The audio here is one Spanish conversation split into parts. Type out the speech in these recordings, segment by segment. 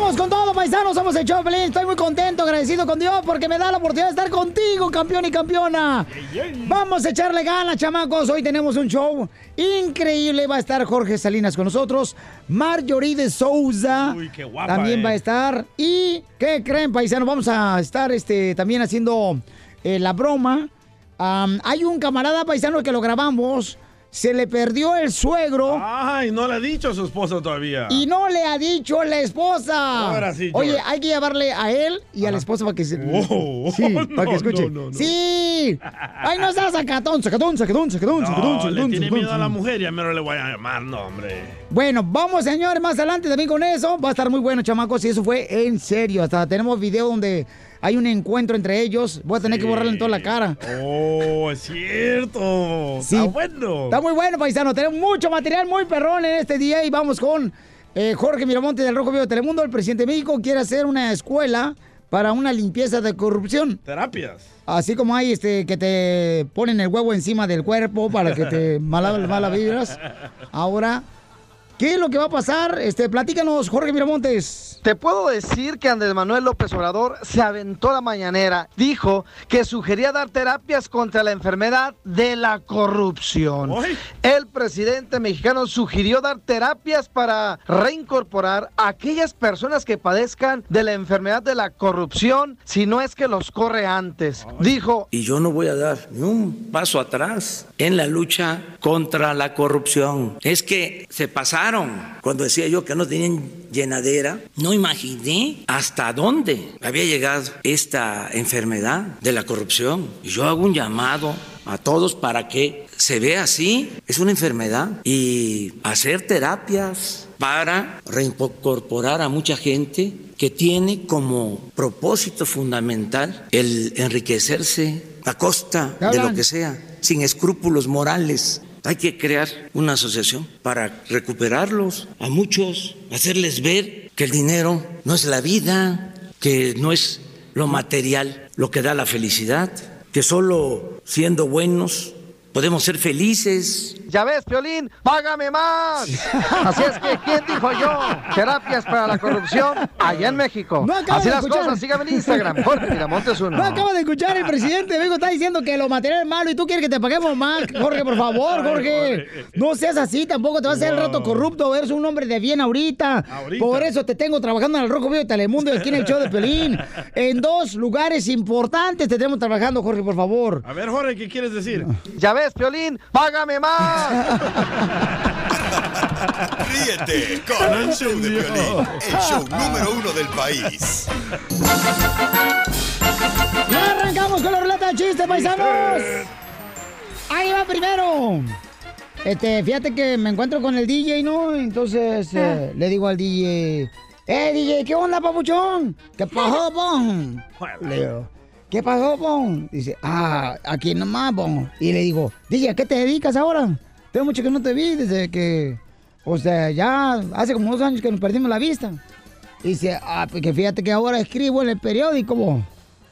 Vamos con todo, paisanos. Somos el show feliz. Estoy muy contento, agradecido con Dios porque me da la oportunidad de estar contigo, campeón y campeona. Vamos a echarle ganas, chamacos. Hoy tenemos un show increíble. Va a estar Jorge Salinas con nosotros. Marjorie de Souza. Uy, qué guapa, También eh. va a estar. ¿Y qué creen, paisanos? Vamos a estar este, también haciendo eh, la broma. Hay un camarada paisano que lo grabamos. Se le perdió el suegro. Ay, no le ha dicho a su esposa todavía. Y no le ha dicho la esposa. Ahora sí, Oye, George. hay que llevarle a él y a la esposa para que se. Oh, sí, no, para que escuche. no, no, no. Sí. Ay, no seas sacatón, sacatón, sacatón, sacatón, sacatón, No, le sacatón, tiene sacatón, miedo a la sacatón. mujer, ya mero le voy a llamar, no, hombre. Bueno, vamos, señores, más adelante también con eso. Va a estar muy bueno, chamacos, y eso fue en serio. Hasta tenemos video donde hay un encuentro entre ellos. Voy a tener que borrarle en toda la cara. Oh, es cierto. Sí. Está bueno. Está muy bueno, paisano. Tenemos mucho material muy perrón en este día y vamos con eh, Jorge Miramonte del Rojo Vivo de Telemundo. El presidente de México quiere hacer una escuela para una limpieza de corrupción. Terapias. Así como hay este que te ponen el huevo encima del cuerpo para que te mala, mala vibras. Ahora, ¿qué es lo que va a pasar? Este, platícanos, Jorge Miramontes. Te puedo decir que Andrés Manuel López Obrador se aventó la mañanera. Dijo que sugería dar terapias contra la enfermedad de la corrupción. El presidente mexicano sugirió dar terapias para reincorporar a aquellas personas que padezcan de la enfermedad de la corrupción, si no es que los corre antes. Dijo, Y yo no voy a dar ni un paso atrás en la lucha contra la corrupción. Es que se pasaron. Cuando decía yo que no tenían llenadera, no imaginé hasta dónde había llegado esta enfermedad de la corrupción. Y yo hago un llamado a todos para que se vea así, es una enfermedad, y hacer terapias para reincorporar a mucha gente que tiene como propósito fundamental el enriquecerse a costa de lo que sea, sin escrúpulos morales. Hay que crear una asociación para recuperarlos a muchos, hacerles ver que el dinero no es la vida, que no es lo material lo que da la felicidad, que solo siendo buenos podemos ser felices. ya ves, Piolín, págame más. Así es que, ¿quién dijo yo? Terapias para la corrupción allá en México. No Así de las escuchar. cosas, sígame en Instagram, Jorge Miramontes uno. No acabo de escuchar el presidente de México está diciendo que lo material es malo y tú quieres que te paguemos más. Jorge, por favor, Jorge. No seas así, tampoco te vas a hacer el rato corrupto. Eres un hombre de bien ahorita. Ahorita. Por eso te tengo trabajando en el Rojo Vivo de Telemundo y aquí en el show de Pelín. En dos lugares importantes te tenemos trabajando, Jorge, por favor. A ver, Jorge, ¿qué quieres decir? Ya ves, Piolín, págame más. Ríete con el show de Piolín, el show número uno del país. ¡Ya arrancamos con la ruleta de chistes, paisanos! Ahí va primero. Este, fíjate que me encuentro con el DJ, ¿no? Entonces eh, le digo al DJ, ¡Eh, DJ, qué onda, papuchón! ¿Qué pasó, pon? Le digo, ¿qué pasó, pon? Dice, ah, aquí nomás, pon. Y le digo, DJ, ¿a qué te dedicas ahora? Tengo mucho que no te vi desde que, o sea, ya hace como dos años que nos perdimos la vista. Dice, ah, pues que fíjate que ahora escribo en el periódico, bo.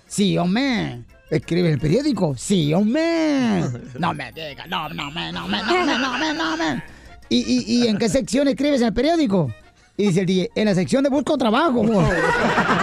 Sí, hombre. ¿Escribe en el periódico? Sí, hombre. No me digas, no, no me, no me, no me, no me, no me. ¿Y, y, y en qué sección escribes en el periódico? Y dice el DJ, en la sección de busco trabajo, bo.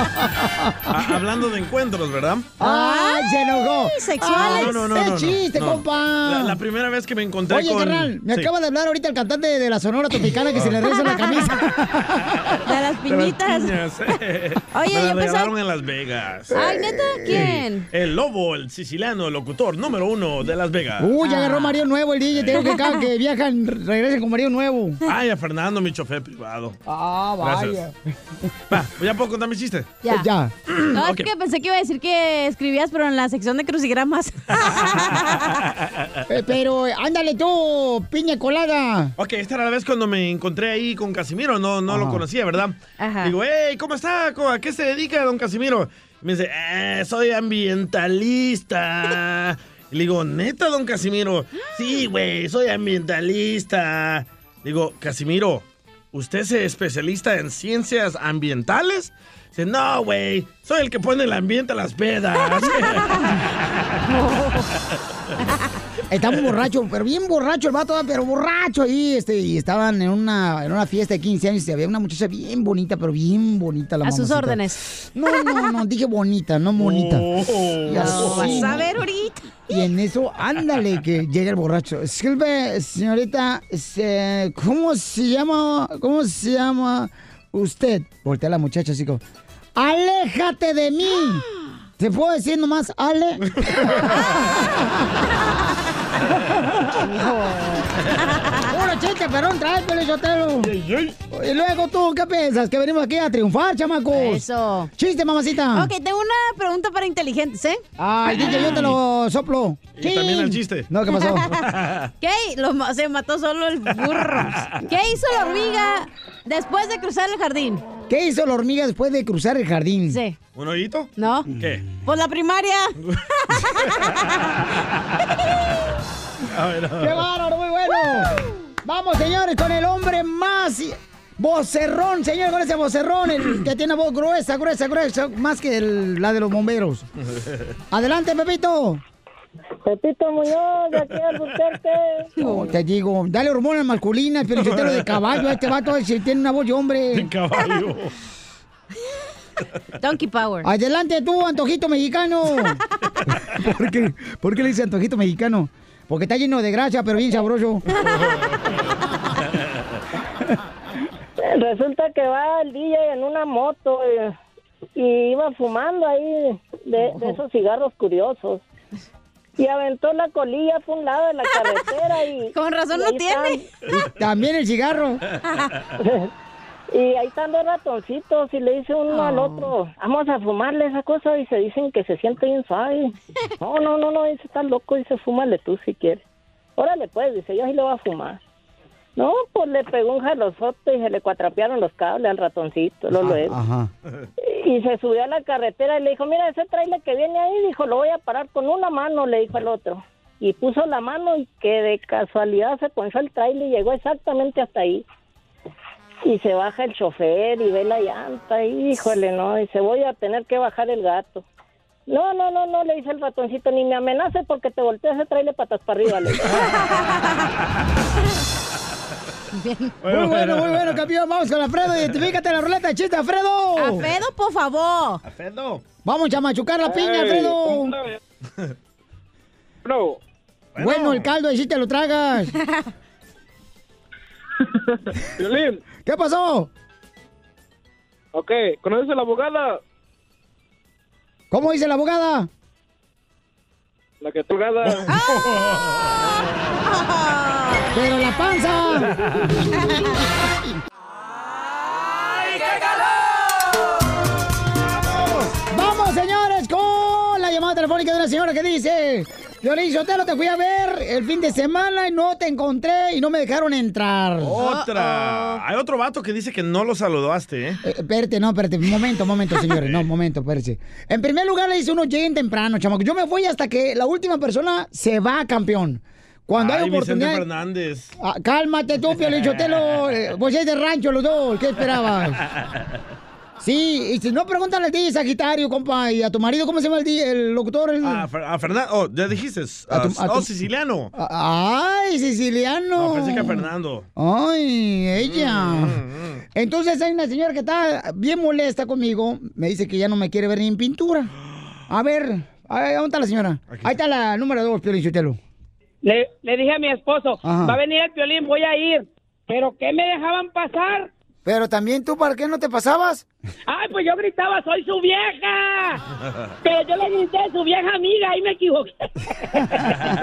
Ah, hablando de encuentros, ¿verdad? ¡Ay, se enojó! sexuales. No, no, no, ¡Qué no, no. chiste, No. compa! La, la primera vez que me encontré Oye, con... carnal, me Sí. acaba de hablar ahorita el cantante de la Sonora Tropicana que se le reza la camisa. De las piñitas. De las piñas. Oye, me la yo pensaba- en Las Vegas. Ay, ¿neta? ¿Quién? El lobo, el siciliano, el locutor número uno de Las Vegas. Uy, ya agarró marido nuevo el DJ. Tengo que cada que viajan regresen con marido nuevo. Ay, a Fernando, mi chofer privado. Ah, Gracias. Va, ¿ya puedo contar mi chiste? Ya. Ya. No, es que pensé que iba a decir que escribías, pero en la sección de crucigramas. Eh, pero ándale tú, piña colada. Ok, esta era la vez cuando me encontré ahí con Casimiro, no, no lo conocía, ¿verdad? Ajá. Digo, hey, ¿cómo está? ¿Cómo- ¿A qué se dedica don Casimiro? Me dice, eh, soy ambientalista. Y le digo, neta, don Casimiro. Sí, güey, soy ambientalista. Digo, Casimiro, ¿usted es especialista en ciencias ambientales? Dice, no, güey, soy el que pone el ambiente a las pedas. Estaba borracho, pero bien borracho el vato, pero borracho ahí, este, y estaban en una, en una fiesta de 15 años y había una muchacha bien bonita, pero bien bonita la A sus órdenes. No, no, no, dije bonita, no bonita. Y No, vas a ver ahorita. Y en eso, ándale, que llega el borracho. Disculpe, señorita, se- ¿cómo se llama? ¿Cómo se llama usted? Voltea la muchacha así como, ¡aléjate de mí! ¿Te puedo decir nomás, Ale? Puro chiste, perón, trae, Pelizotelo. Y luego tú, ¿qué piensas? Que venimos aquí a triunfar, chamacos. Eso. Chiste, mamacita. Ok, tengo una pregunta para inteligentes, ¿eh? Ay, DJ, yo te lo soplo. Y también el chiste. No, ¿qué pasó? ¿Qué? Lo se mató solo el burro. ¿Qué hizo la hormiga después de cruzar el jardín? ¿Qué hizo la hormiga después de cruzar el jardín? Sí. ¿Un hoyito? ¿No? ¿Qué? Pues la primaria. ¡Qué bárbaro, muy bueno! Vamos, señores, con el hombre más vocerrón, señor, con ese vocerrón, el que tiene voz gruesa, gruesa, gruesa, más que el- la de los bomberos. Adelante, Pepito. Pepito Muñoz, de aquí al. No, te digo, dale hormonas masculinas, pero lo de caballo, este vato si tiene una voz de hombre. Caballo. Donkey Power. Adelante tú, antojito mexicano. ¿Por qué, ¿Por qué le dice antojito mexicano? Porque está lleno de grasa, pero bien sabroso. Resulta que va el DJ en una moto eh, y iba fumando ahí de, de esos cigarros curiosos. Y aventó la colilla por un lado de la carretera y... Con razón no ahí tiene. También el cigarro. y ahí están dos ratoncitos y le dice uno al otro, vamos a fumarle esa cosa y se dicen que se siente bien suave. No, no, no, no, dice, está loco, dice, fúmale tú si quieres. Órale pues, dice, yo sí le voy a fumar. No, pues le pegó un jalozote y se le cuatrapearon los cables al ratoncito, lo luego. Ajá. Y se subió a la carretera y le dijo, mira, ese trailer que viene ahí, dijo, lo voy a parar con una mano, le dijo el otro. Y puso la mano y que de casualidad se ponchó el trailer y llegó exactamente hasta ahí. Y se baja el chofer y ve la llanta y híjole, no, dice, voy a tener que bajar el gato. No, no, no, no, le dice el ratoncito, ni me amenace porque te volteas ese trailer patas para arriba. Le Muy bueno, muy bueno, campeón. Vamos con Alfredo. Identifícate la ruleta de chiste, Alfredo. Alfredo, por favor. Alfredo. Vamos a machucar la piña, Alfredo. No. Bueno, el caldo, y si te lo tragas. Violín, ¿Qué pasó? ok, ¿conoces a la abogada? ¿Cómo dice la abogada? La que abogada. Pero la panza. Vamos, señores, con la llamada telefónica de una señora que dice: Violín Sotelo, te fui a ver el fin de semana y no te encontré y no me dejaron entrar. Otra. Hay otro vato que dice que no lo saludaste, ¿eh? Eh, espérate, no, espérate, momento, momento, señores, no, momento, espérate. En primer lugar, le dice uno, lleguen temprano, chamaco. Yo me voy hasta que la última persona se va campeón. Cuando Ay, hay Vicente oportunidad... Fernández. Ah, cálmate tú, Piolichotelo. Vos es de rancho los dos. ¿Qué esperabas? Sí, y si no, pregúntale al DJ Sagitario, compa, y a tu marido, ¿cómo se llama el, DJ, el locutor? El- A, Fer- a Fernando. Oh, ya dijiste. A tu- a oh, tu- siciliano. ¡Ay, siciliano! No, pensé que a Fernando. ¡Ay, ella! Mm, Entonces hay una señora que está bien molesta conmigo. Me dice que ya no me quiere ver ni en pintura. A ver, ay, ¿dónde está la señora? Ahí está la número dos, Piolichotelo. Le, le dije a mi esposo, Ajá. va a venir el violín, voy a ir. ¿Pero qué me dejaban pasar? Pero también tú, ¿para qué no te pasabas? Ay, pues yo gritaba, soy su vieja. Pero yo le grité, su vieja amiga, ahí me equivoqué.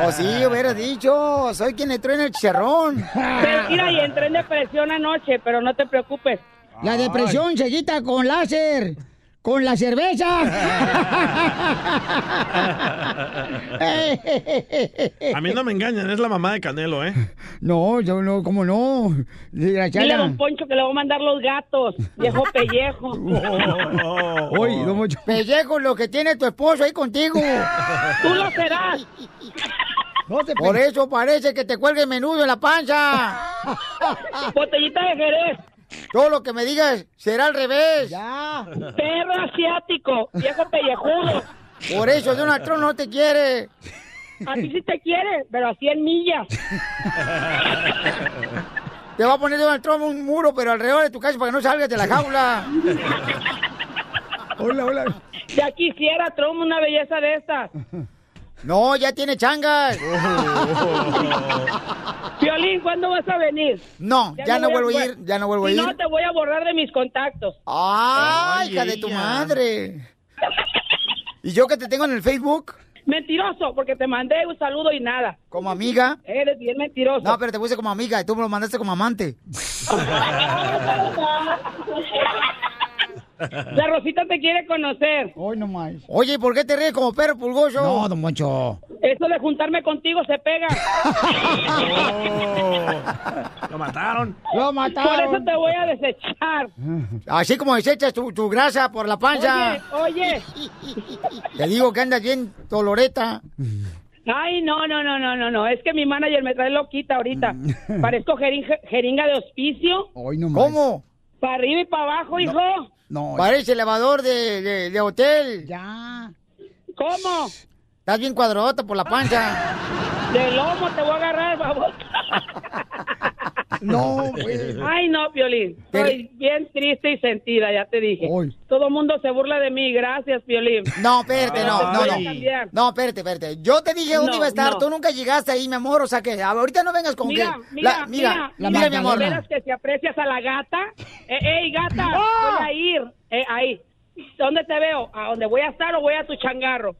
O sí, hubiera dicho, soy quien le truena el chicharrón. Pero mira, y entré en depresión anoche, pero no te preocupes. La depresión se quita con láser. Con la cerveza. A mí no me engañan, es la mamá de Canelo, ¿eh? No, yo no, ¿cómo no? Dile a don Poncho que le voy a mandar los gatos, viejo pellejo. Oye, don Poncho. Pellejo, lo que tiene tu esposo ahí contigo. Tú lo serás. Por eso parece que te cuelgue menudo en la panza. Botellita de Jerez. Todo lo que me digas será al revés. Ya. Perro asiático, viejo pellejudo. Por eso Donald Trump no te quiere. A ti sí te quiere, pero a 100 millas. Te va a poner Donald Trump un muro, pero alrededor de tu casa para que no salgas de la jaula. hola, hola. Ya quisiera Trump una belleza de estas. No, ya tiene changas. Violín, ¿cuándo vas a venir? No, ya, no, vuelvo a ir, ya no vuelvo a ir. no, te voy a borrar de mis contactos. ¡Ay, hija de tu madre! ¿Y yo que te tengo en el Facebook? Mentiroso, porque te mandé un saludo y nada. ¿Como amiga? Eres bien mentiroso. No, pero te puse como amiga y tú me lo mandaste como amante. La Rosita te quiere conocer. Hoy no más. Oye, ¿y por qué te ríes como perro pulgoso? No, don Moncho. Eso de juntarme contigo se pega. Lo mataron. Lo Por mataron. eso te voy a desechar. Así como desechas tu, tu grasa por la panza. Oye, oye. Te digo que andas bien doloreta. Ay, no, no, no, no, no, no. Es que mi manager me trae loquita ahorita. Parezco jeringa, jeringa de hospicio. Hoy no ¿Cómo? Para arriba y para abajo, hijo. No. Parece elevador de, de, de hotel. Ya. ¿Cómo? Estás bien cuadrodota por la panza. De lomo te voy a agarrar, babos. No, pues. Ay, no, Piolín. Estoy bien triste y sentida, ya te dije. Todo el mundo se burla de mí. Gracias, Piolín. No, espérate, no, no, no. No, espérate, espérate. Yo te dije dónde No, iba a estar. no. Tú nunca llegaste ahí, mi amor. O sea que ahorita no vengas con Mira, que. mira, la- mira, mira, mira, mi amor. de veras que si aprecias a la gata. Eh, ¡Ey, gata! ¡Ah! Voy a ir. Eh, ahí. ¿Dónde te veo? ¿A dónde voy a estar o voy a tu changarro?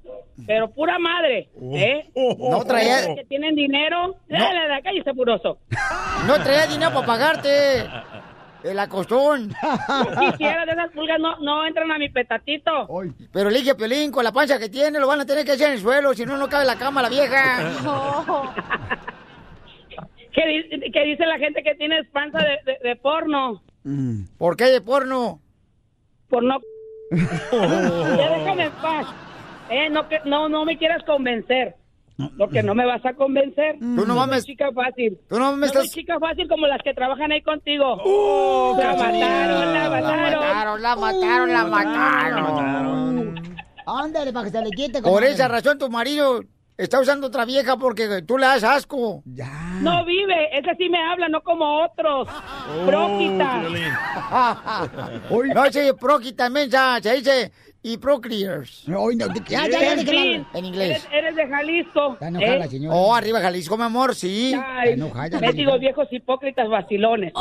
Pero pura madre, ¿eh? No traía- Que tienen dinero. Dale de acá y puroso. No traía dinero para pagarte. El acostón. Quisiera de esas pulgas no, no entran a mi petatito. Pero elige a Piolín con la panza que tiene, lo van a tener que echar en el suelo, si no, no cabe la cama la vieja. ¿Qué, qué dice la gente que tienes panza de, de- de porno? ¿Por qué de porno? Porno. ya déjame en paz. Eh, no, que, no, no me quieras convencer. Porque no me vas a convencer. Tú no soy mames. chica fácil. Tú no me soy estás- chica fácil como las que trabajan ahí contigo. ¡Oh, la cachanilla! mataron, la mataron. La mataron, la mataron. Ándale, para que se le quite. Por esa razón tu marido está usando otra vieja porque tú le das asco. Ya. No vive, ese sí me habla, no como otros. Oh, Próquita. no se próquita mensa, se dice y procreers. Ya, ya, ya, En déjala fin, en inglés. Eres, eres de Jalisco. ¿eh? Oh, arriba Jalisco, mi amor, sí. Ay, mendigos viejos hipócritas vacilones.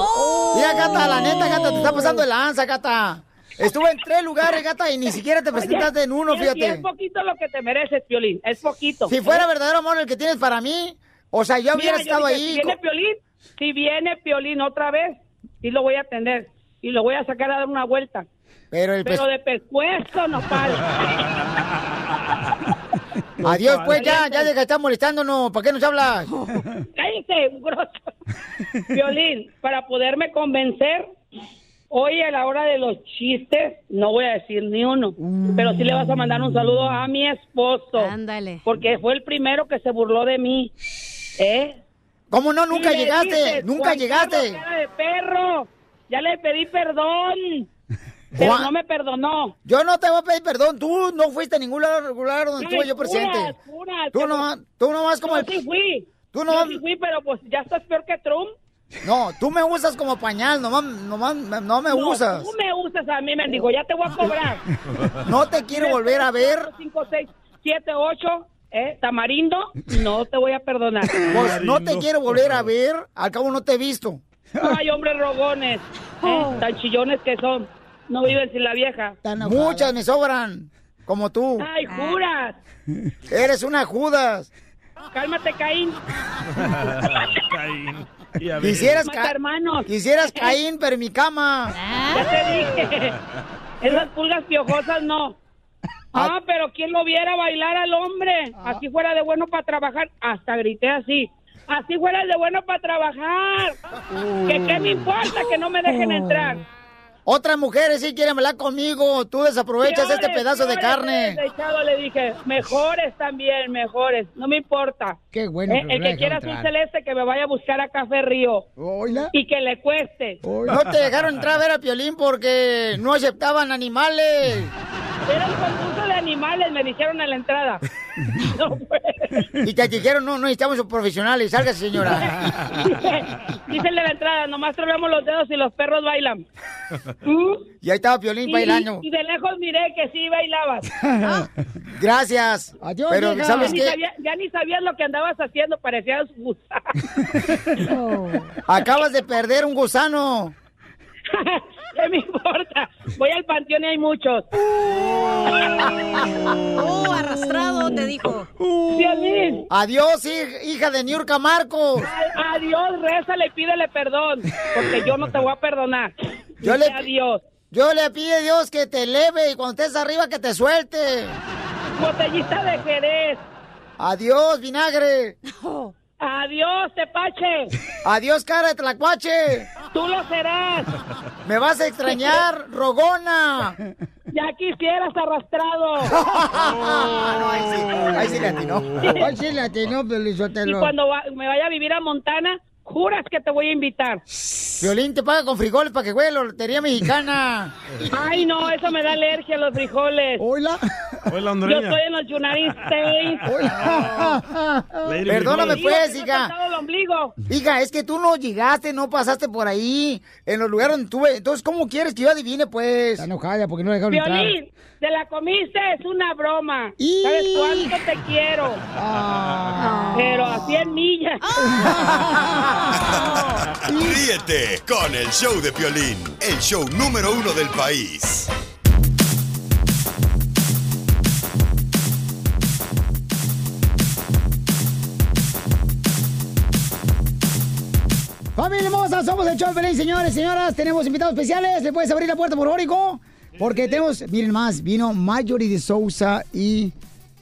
Mira, gata, la neta, gata, te está pasando de lanza, gata. Estuve en tres lugares, gata, y ni siquiera te presentaste en uno, y fíjate. Es poquito lo que te mereces, Piolín. Es poquito. Si fuera verdadero amor el que tienes para mí, o sea, yo hubiera Mira, yo estado dije, ahí. Si viene Piolín, si viene Piolín otra vez, sí lo voy a atender. Y lo voy a sacar a dar una vuelta. Pero el Pero de pescuezo no para. Adiós, pues ya, ya de estar molestándonos. ¿Para qué nos hablas? Cállese, grosso. Violín, para poderme convencer, hoy a la hora de los chistes, no voy a decir ni uno, pero sí le vas a mandar un saludo a mi esposo. Ándale. Porque fue el primero que se burló de mí. ¿Eh? ¿Cómo no? Nunca llegaste, dices, nunca "Juan llegaste". Cara de perro, ya le pedí perdón. Pero Juan- no me perdonó. Yo no te voy a pedir perdón. Tú no fuiste a ningún lugar regular donde estuve yo presente. puras, Tú que- no, tú no vas como Yo el... sí fui. Tú Yo no- sí fui, pero pues ya estás peor que Trump. No, tú me usas como pañal, nomás, nomás, no me No, usas. Tú me usas a mí, mendigo, ya te voy a cobrar. No te quiero volver a ver. 5, 6, 7, 8, ¿eh? Tamarindo, no te voy a perdonar. Pues no te quiero volver a ver. Al cabo no te he visto. Ay, hombres rogones, ¿eh? tan chillones que son. No viven sin la vieja. Muchas me sobran, como tú. Ay, juras. Eres una Judas. Cálmate, Caín. Caín. Quisieras, ca- hermanos. quisieras Caín, pero en mi cama. Ya te dije. Esas pulgas piojosas no. Ah, pero ¿quién lo viera bailar al hombre? Así fuera de bueno para trabajar. Hasta grité así. Así fuera de bueno para trabajar. Que qué me importa que no me dejen entrar. Otras mujeres sí quieren hablar conmigo. Tú desaprovechas este Peores, pedazo de carne. desechado, le dije, mejores también, mejores. No me importa. Qué bueno. Eh, el que quiera azul celeste que me vaya a buscar a Café Río. Y que le cueste. No te dejaron entrar a ver a Piolín porque no aceptaban animales. Era un concurso de animales, me dijeron en la entrada. Y te dijeron, no, no necesitamos profesionales. Sálgase, señora. Dice en la entrada, nomás trovemos los dedos y los perros bailan. Y ahí estaba Piolín Y, bailando. y de lejos miré que sí bailabas. Gracias. Pero, ya, ¿sabes ni qué? sabía- ya ni sabías lo que andabas haciendo, parecías gusano. Acabas de perder un gusano. ¿Qué me importa? Voy al panteón y hay muchos. Oh, arrastrado, te dijo. Adiós, hij- hija de Niurka Marcos. Adiós, rézale y pídele perdón, porque yo no te voy a perdonar. Yo le- adiós. Yo le pido a Dios que te eleve y cuando estés arriba que te suelte. Botellita de Jerez. Adiós, vinagre. Adiós, tepache. Adiós, cara de tlacuache. Tú lo serás. Me vas a extrañar, rogona. Ya quisieras arrastrado. Ahí sí le atinó. Ahí sí le atinó, Y cuando va- me vaya a vivir a Montana, juras que te voy a invitar. Violín te paga con frijoles para que juegue la lotería mexicana. Ay, no, eso me da alergia a los frijoles. Hola. Hola, Yo estoy en los United States. Lady Perdóname pues, hija. El ombligo. Hija, es que tú no llegaste, no pasaste por ahí, en los lugares donde estuve. Entonces, ¿cómo quieres que yo adivine, pues? Está enojada porque no le dejaron Violín, te la comiste, es una broma. ¿Sabes cuánto te quiero? Pero a 100 millas. Ríete con el show de Piolín, el show número uno del país. Familia hermosa, somos el show Pelín, señores, señoras. Tenemos invitados especiales. ¿Le puedes abrir la puerta, por favor? Porque tenemos, miren más, vino Marjorie de Sousa y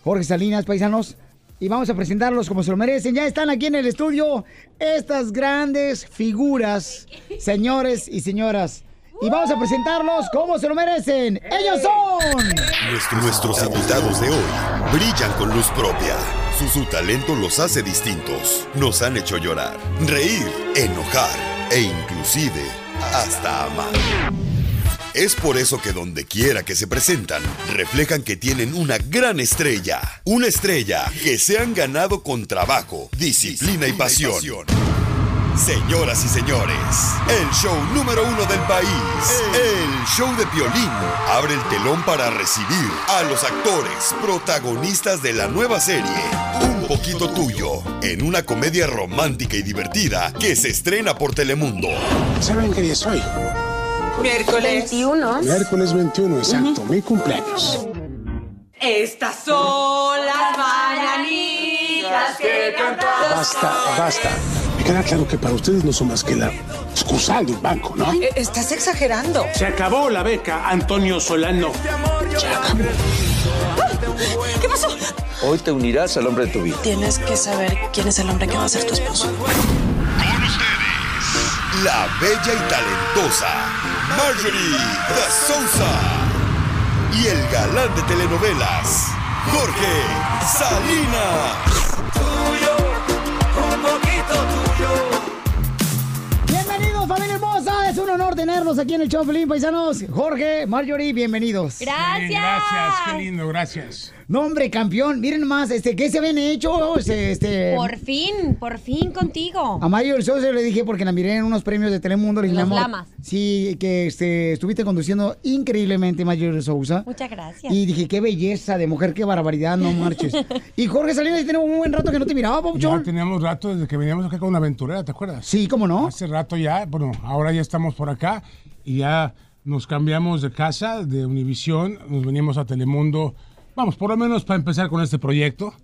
Jorge Salinas, paisanos. Y vamos a presentarlos como se lo merecen. Ya están aquí en el estudio estas grandes figuras, señores y señoras. Y vamos a presentarlos como se lo merecen. ¡Ellos son! Nuestro- nuestros invitados de hoy brillan con luz propia. Su, su talento los hace distintos. Nos han hecho llorar, reír, enojar e inclusive hasta amar. Es por eso que donde quiera que se presentan, reflejan que tienen una gran estrella. Una estrella que se han ganado con trabajo, disciplina y pasión. Señoras y señores, el show número uno del país, el show de Piolín, abre el telón para recibir a los actores protagonistas de la nueva serie, Un poquito tuyo, en una comedia romántica y divertida que se estrena por Telemundo. ¿Saben qué día es hoy? Miércoles 21. Miércoles 21, exacto, mi cumpleaños. Estas son las mañanitas que cantamos. Basta, basta. Me queda claro que para ustedes no son más que la excusal de un banco, ¿no? Estás exagerando. Se acabó la beca, Antonio Solano. Se acabó. ¿Qué pasó? Hoy te unirás al hombre de tu vida. Tienes que saber quién es el hombre que va a ser tu esposo. La bella y talentosa Marjorie de Sousa. Y el galán de telenovelas, Jorge Salinas. Tenerlos aquí en el show, Pelín, paisanos. Jorge, Marjorie, bienvenidos. Gracias. Gracias, qué lindo, gracias. No, hombre, campeón. Miren más, este, ¿qué se habían hecho? Este, este, Por fin, por fin contigo. A Mario el Sosa le dije porque la miré en unos premios de Telemundo. Le dije, Los mi amor, Lamas. Sí, que este, estuviste conduciendo increíblemente, Mario el Sousa. Muchas gracias. Y dije, qué belleza de mujer, qué barbaridad, no marches. y Jorge Salinas, tenemos un buen rato que no te miraba, Ya Papuchón. teníamos rato desde que veníamos acá con una aventurera, ¿te acuerdas? Sí, ¿cómo no? Hace rato ya, bueno, ahora ya estamos por acá y ya nos cambiamos de casa, de Univisión, nos venimos a Telemundo, vamos, por lo menos para empezar con este proyecto.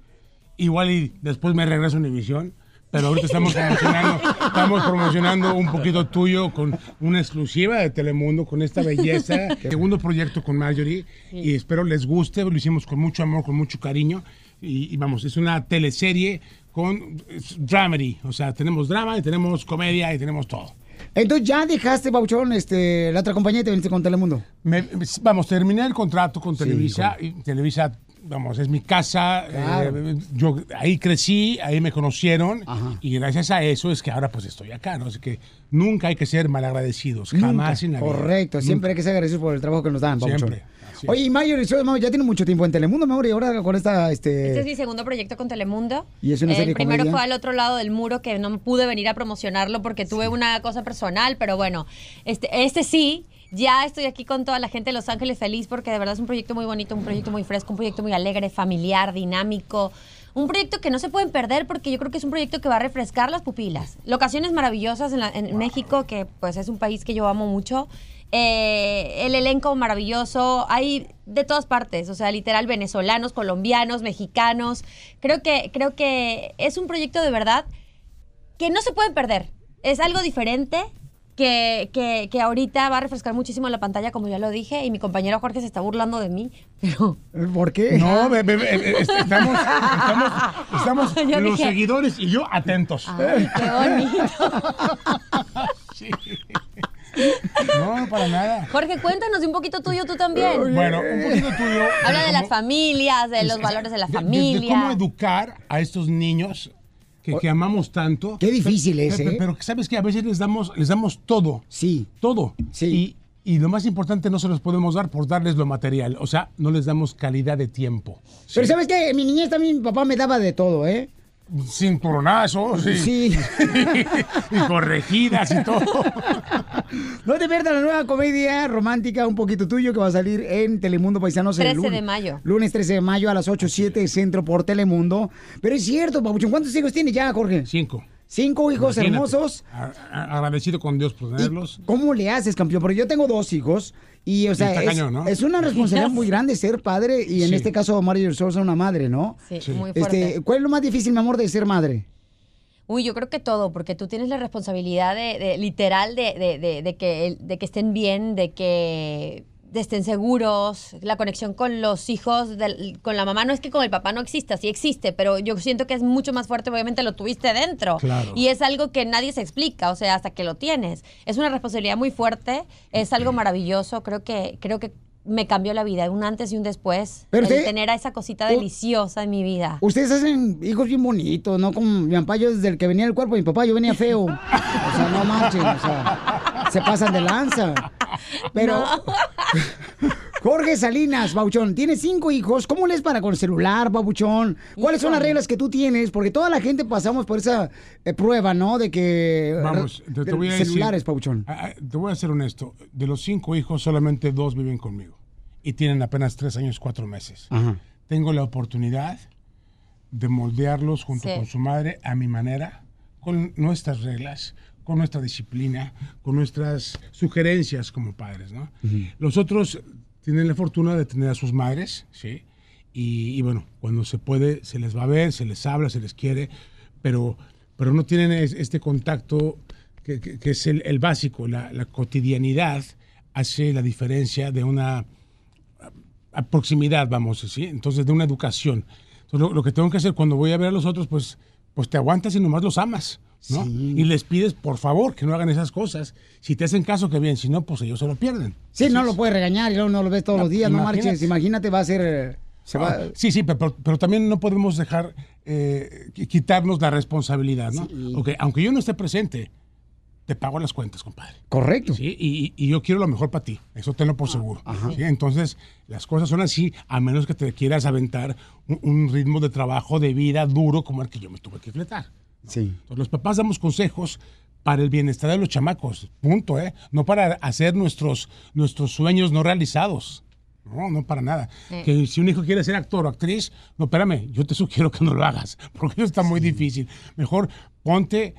Igual y después me regreso a Univisión, pero ahorita estamos promocionando, estamos promocionando un poquito tuyo con una exclusiva de Telemundo, con esta belleza. Segundo proyecto con Marjorie y espero les guste, lo hicimos con mucho amor, con mucho cariño y, y vamos, es una teleserie con dramedy, o sea, tenemos drama y tenemos comedia y tenemos todo. Entonces ya dejaste, Pauchón, este, la otra compañía y te viniste con Telemundo. Me- vamos, terminé el contrato con Televisa. y Televisa, vamos, es mi casa. Claro. eh, yo ahí crecí, ahí me conocieron. Y gracias a eso es que ahora pues estoy acá, ¿no? Así que nunca hay que ser malagradecidos. Jamás en la vida. Correcto, siempre hay que ser agradecidos por el trabajo que nos dan, Pauchón. Siempre, es. Oye, y Mayor, Mayor, ya tiene mucho tiempo en Telemundo, mi amor, y ahora con esta, este... Este es mi segundo proyecto con Telemundo. Y es una serie El primero comedia. fue al otro lado del muro que no pude venir a promocionarlo porque tuve una cosa personal, pero bueno, este, este sí. Ya estoy aquí con toda la gente de Los Ángeles feliz porque de verdad es un proyecto muy bonito, un proyecto muy fresco, un proyecto muy alegre, familiar, dinámico. Un proyecto que no se pueden perder porque yo creo que es un proyecto que va a refrescar las pupilas. Locaciones maravillosas en, la- en México, que pues es un país que yo amo mucho. Eh, el elenco maravilloso, hay de todas partes, o sea, literal venezolanos, colombianos, mexicanos. Creo que, creo que es un proyecto de verdad que no se pueden perder. Es algo diferente que, que, que ahorita va a refrescar muchísimo la pantalla, como ya lo dije, y mi compañero Jorge se está burlando de mí, pero... ¿Por qué? No, be- be- be- eh, est- estamos, estamos, estamos Yo los dije- seguidores y yo atentos. Ay, qué bonito. No, no, para nada. Jorge, cuéntanos un poquito tuyo tú también. Bueno, un poquito tuyo. Habla de las familias, de los valores de la de- de- de familia. cómo educar a estos niños que, que amamos tanto. Qué difícil es, Pero, ¿eh? pero que sabes que a veces les damos, les damos todo. Sí. Todo. Sí. Y, y lo más importante no se los podemos dar por darles lo material. O sea, no les damos calidad de tiempo. Pero ¿sabes qué? En mi niñez también mi papá me daba de todo, ¿eh? Cinturonazos y, Sí. y corregidas y todo. No te pierdas la nueva comedia romántica Un Poquito Tuyo que va a salir en Telemundo Paisanos el 13 de lunes- mayo. Lunes 13 de mayo a las 8, 7 centro por Telemundo. Pero es cierto, Pabuchón, ¿cuántos hijos tienes ya, Jorge? Cinco. Cinco hijos Imagínate. hermosos. A- a- Agradecido con Dios por tenerlos. ¿Cómo le haces, campeón? Porque yo tengo dos hijos y, o sea, es, cañón, ¿no? es una responsabilidad muy grande ser padre y en Sí. este caso Mario Sosa una madre, ¿no? Sí, Sí. muy fuerte. Este, ¿Cuál es lo más difícil, mi amor, de ser madre? Uy, yo creo que todo, porque tú tienes la responsabilidad de, de- literal de, de- de- de que, de que estén bien, de que estén seguros, la conexión con los hijos, del- con la mamá, no es que con el papá no exista, sí existe, pero yo siento que es mucho más fuerte, obviamente lo tuviste dentro. Claro. Y es algo que nadie se explica, o sea, hasta que lo tienes. Es una responsabilidad muy fuerte, es algo maravilloso, creo que, creo que me cambió la vida, un antes y un después. Pero el usted- tener a esa cosita deliciosa en mi vida. Ustedes hacen hijos bien bonitos, ¿no? Como mi papá, yo desde el que venía del cuerpo de mi papá, yo venía feo. O sea, no manchen, o sea, se pasan de lanza. Pero, Jorge Salinas, Bauchón, tiene cinco hijos. ¿Cómo les para con el celular, Babuchón? ¿Cuáles son las reglas que tú tienes? Porque toda la gente pasamos por esa eh, prueba, ¿no? De que... Vamos, te, te voy a celulares, Pabuchón. Ah, ah, Te voy a ser honesto. De los cinco hijos, solamente dos viven conmigo. Y tienen apenas tres años, cuatro meses. Ajá. Tengo la oportunidad de moldearlos junto Sí. con su madre a mi manera, con nuestras reglas, con nuestra disciplina, con nuestras sugerencias como padres, ¿no? Los otros tienen la fortuna de tener a sus madres, ¿sí? Y, y bueno, cuando se puede, se les va a ver, se les habla, se les quiere, pero, pero no tienen es- este contacto que, que- que es el, el básico, la, la cotidianidad hace la diferencia de una a proximidad, vamos, ¿sí? Entonces, de una educación. Entonces, lo, lo que tengo que hacer cuando voy a ver a los otros, pues, pues te aguantas y nomás los amas, ¿no? Y les pides, por favor, que no hagan esas cosas. Si te hacen caso, que bien. Si no, pues ellos se lo pierden. Sí, no lo puedes regañar y luego no lo ves todos No, los días, no marches. Imagínate, va a ser... Se va... Ah, Sí, sí, pero, pero también no podemos dejar eh, qui- quitarnos la responsabilidad, ¿no? Aunque yo no esté presente, te pago las cuentas, compadre. Correcto. Sí, y, y yo quiero lo mejor para ti, eso tenlo por seguro. ¿sí? Entonces, las cosas son así, a menos que te quieras aventar un, un ritmo de trabajo, de vida duro como el que yo me tuve que fletar. Sí. Entonces, los papás damos consejos para el bienestar de los chamacos, punto, ¿eh? No para hacer nuestros, nuestros sueños no realizados. No, no para nada. Sí. Que si un hijo quiere ser actor o actriz, no, espérame, yo te sugiero que no lo hagas, porque eso está muy difícil. Mejor ponte,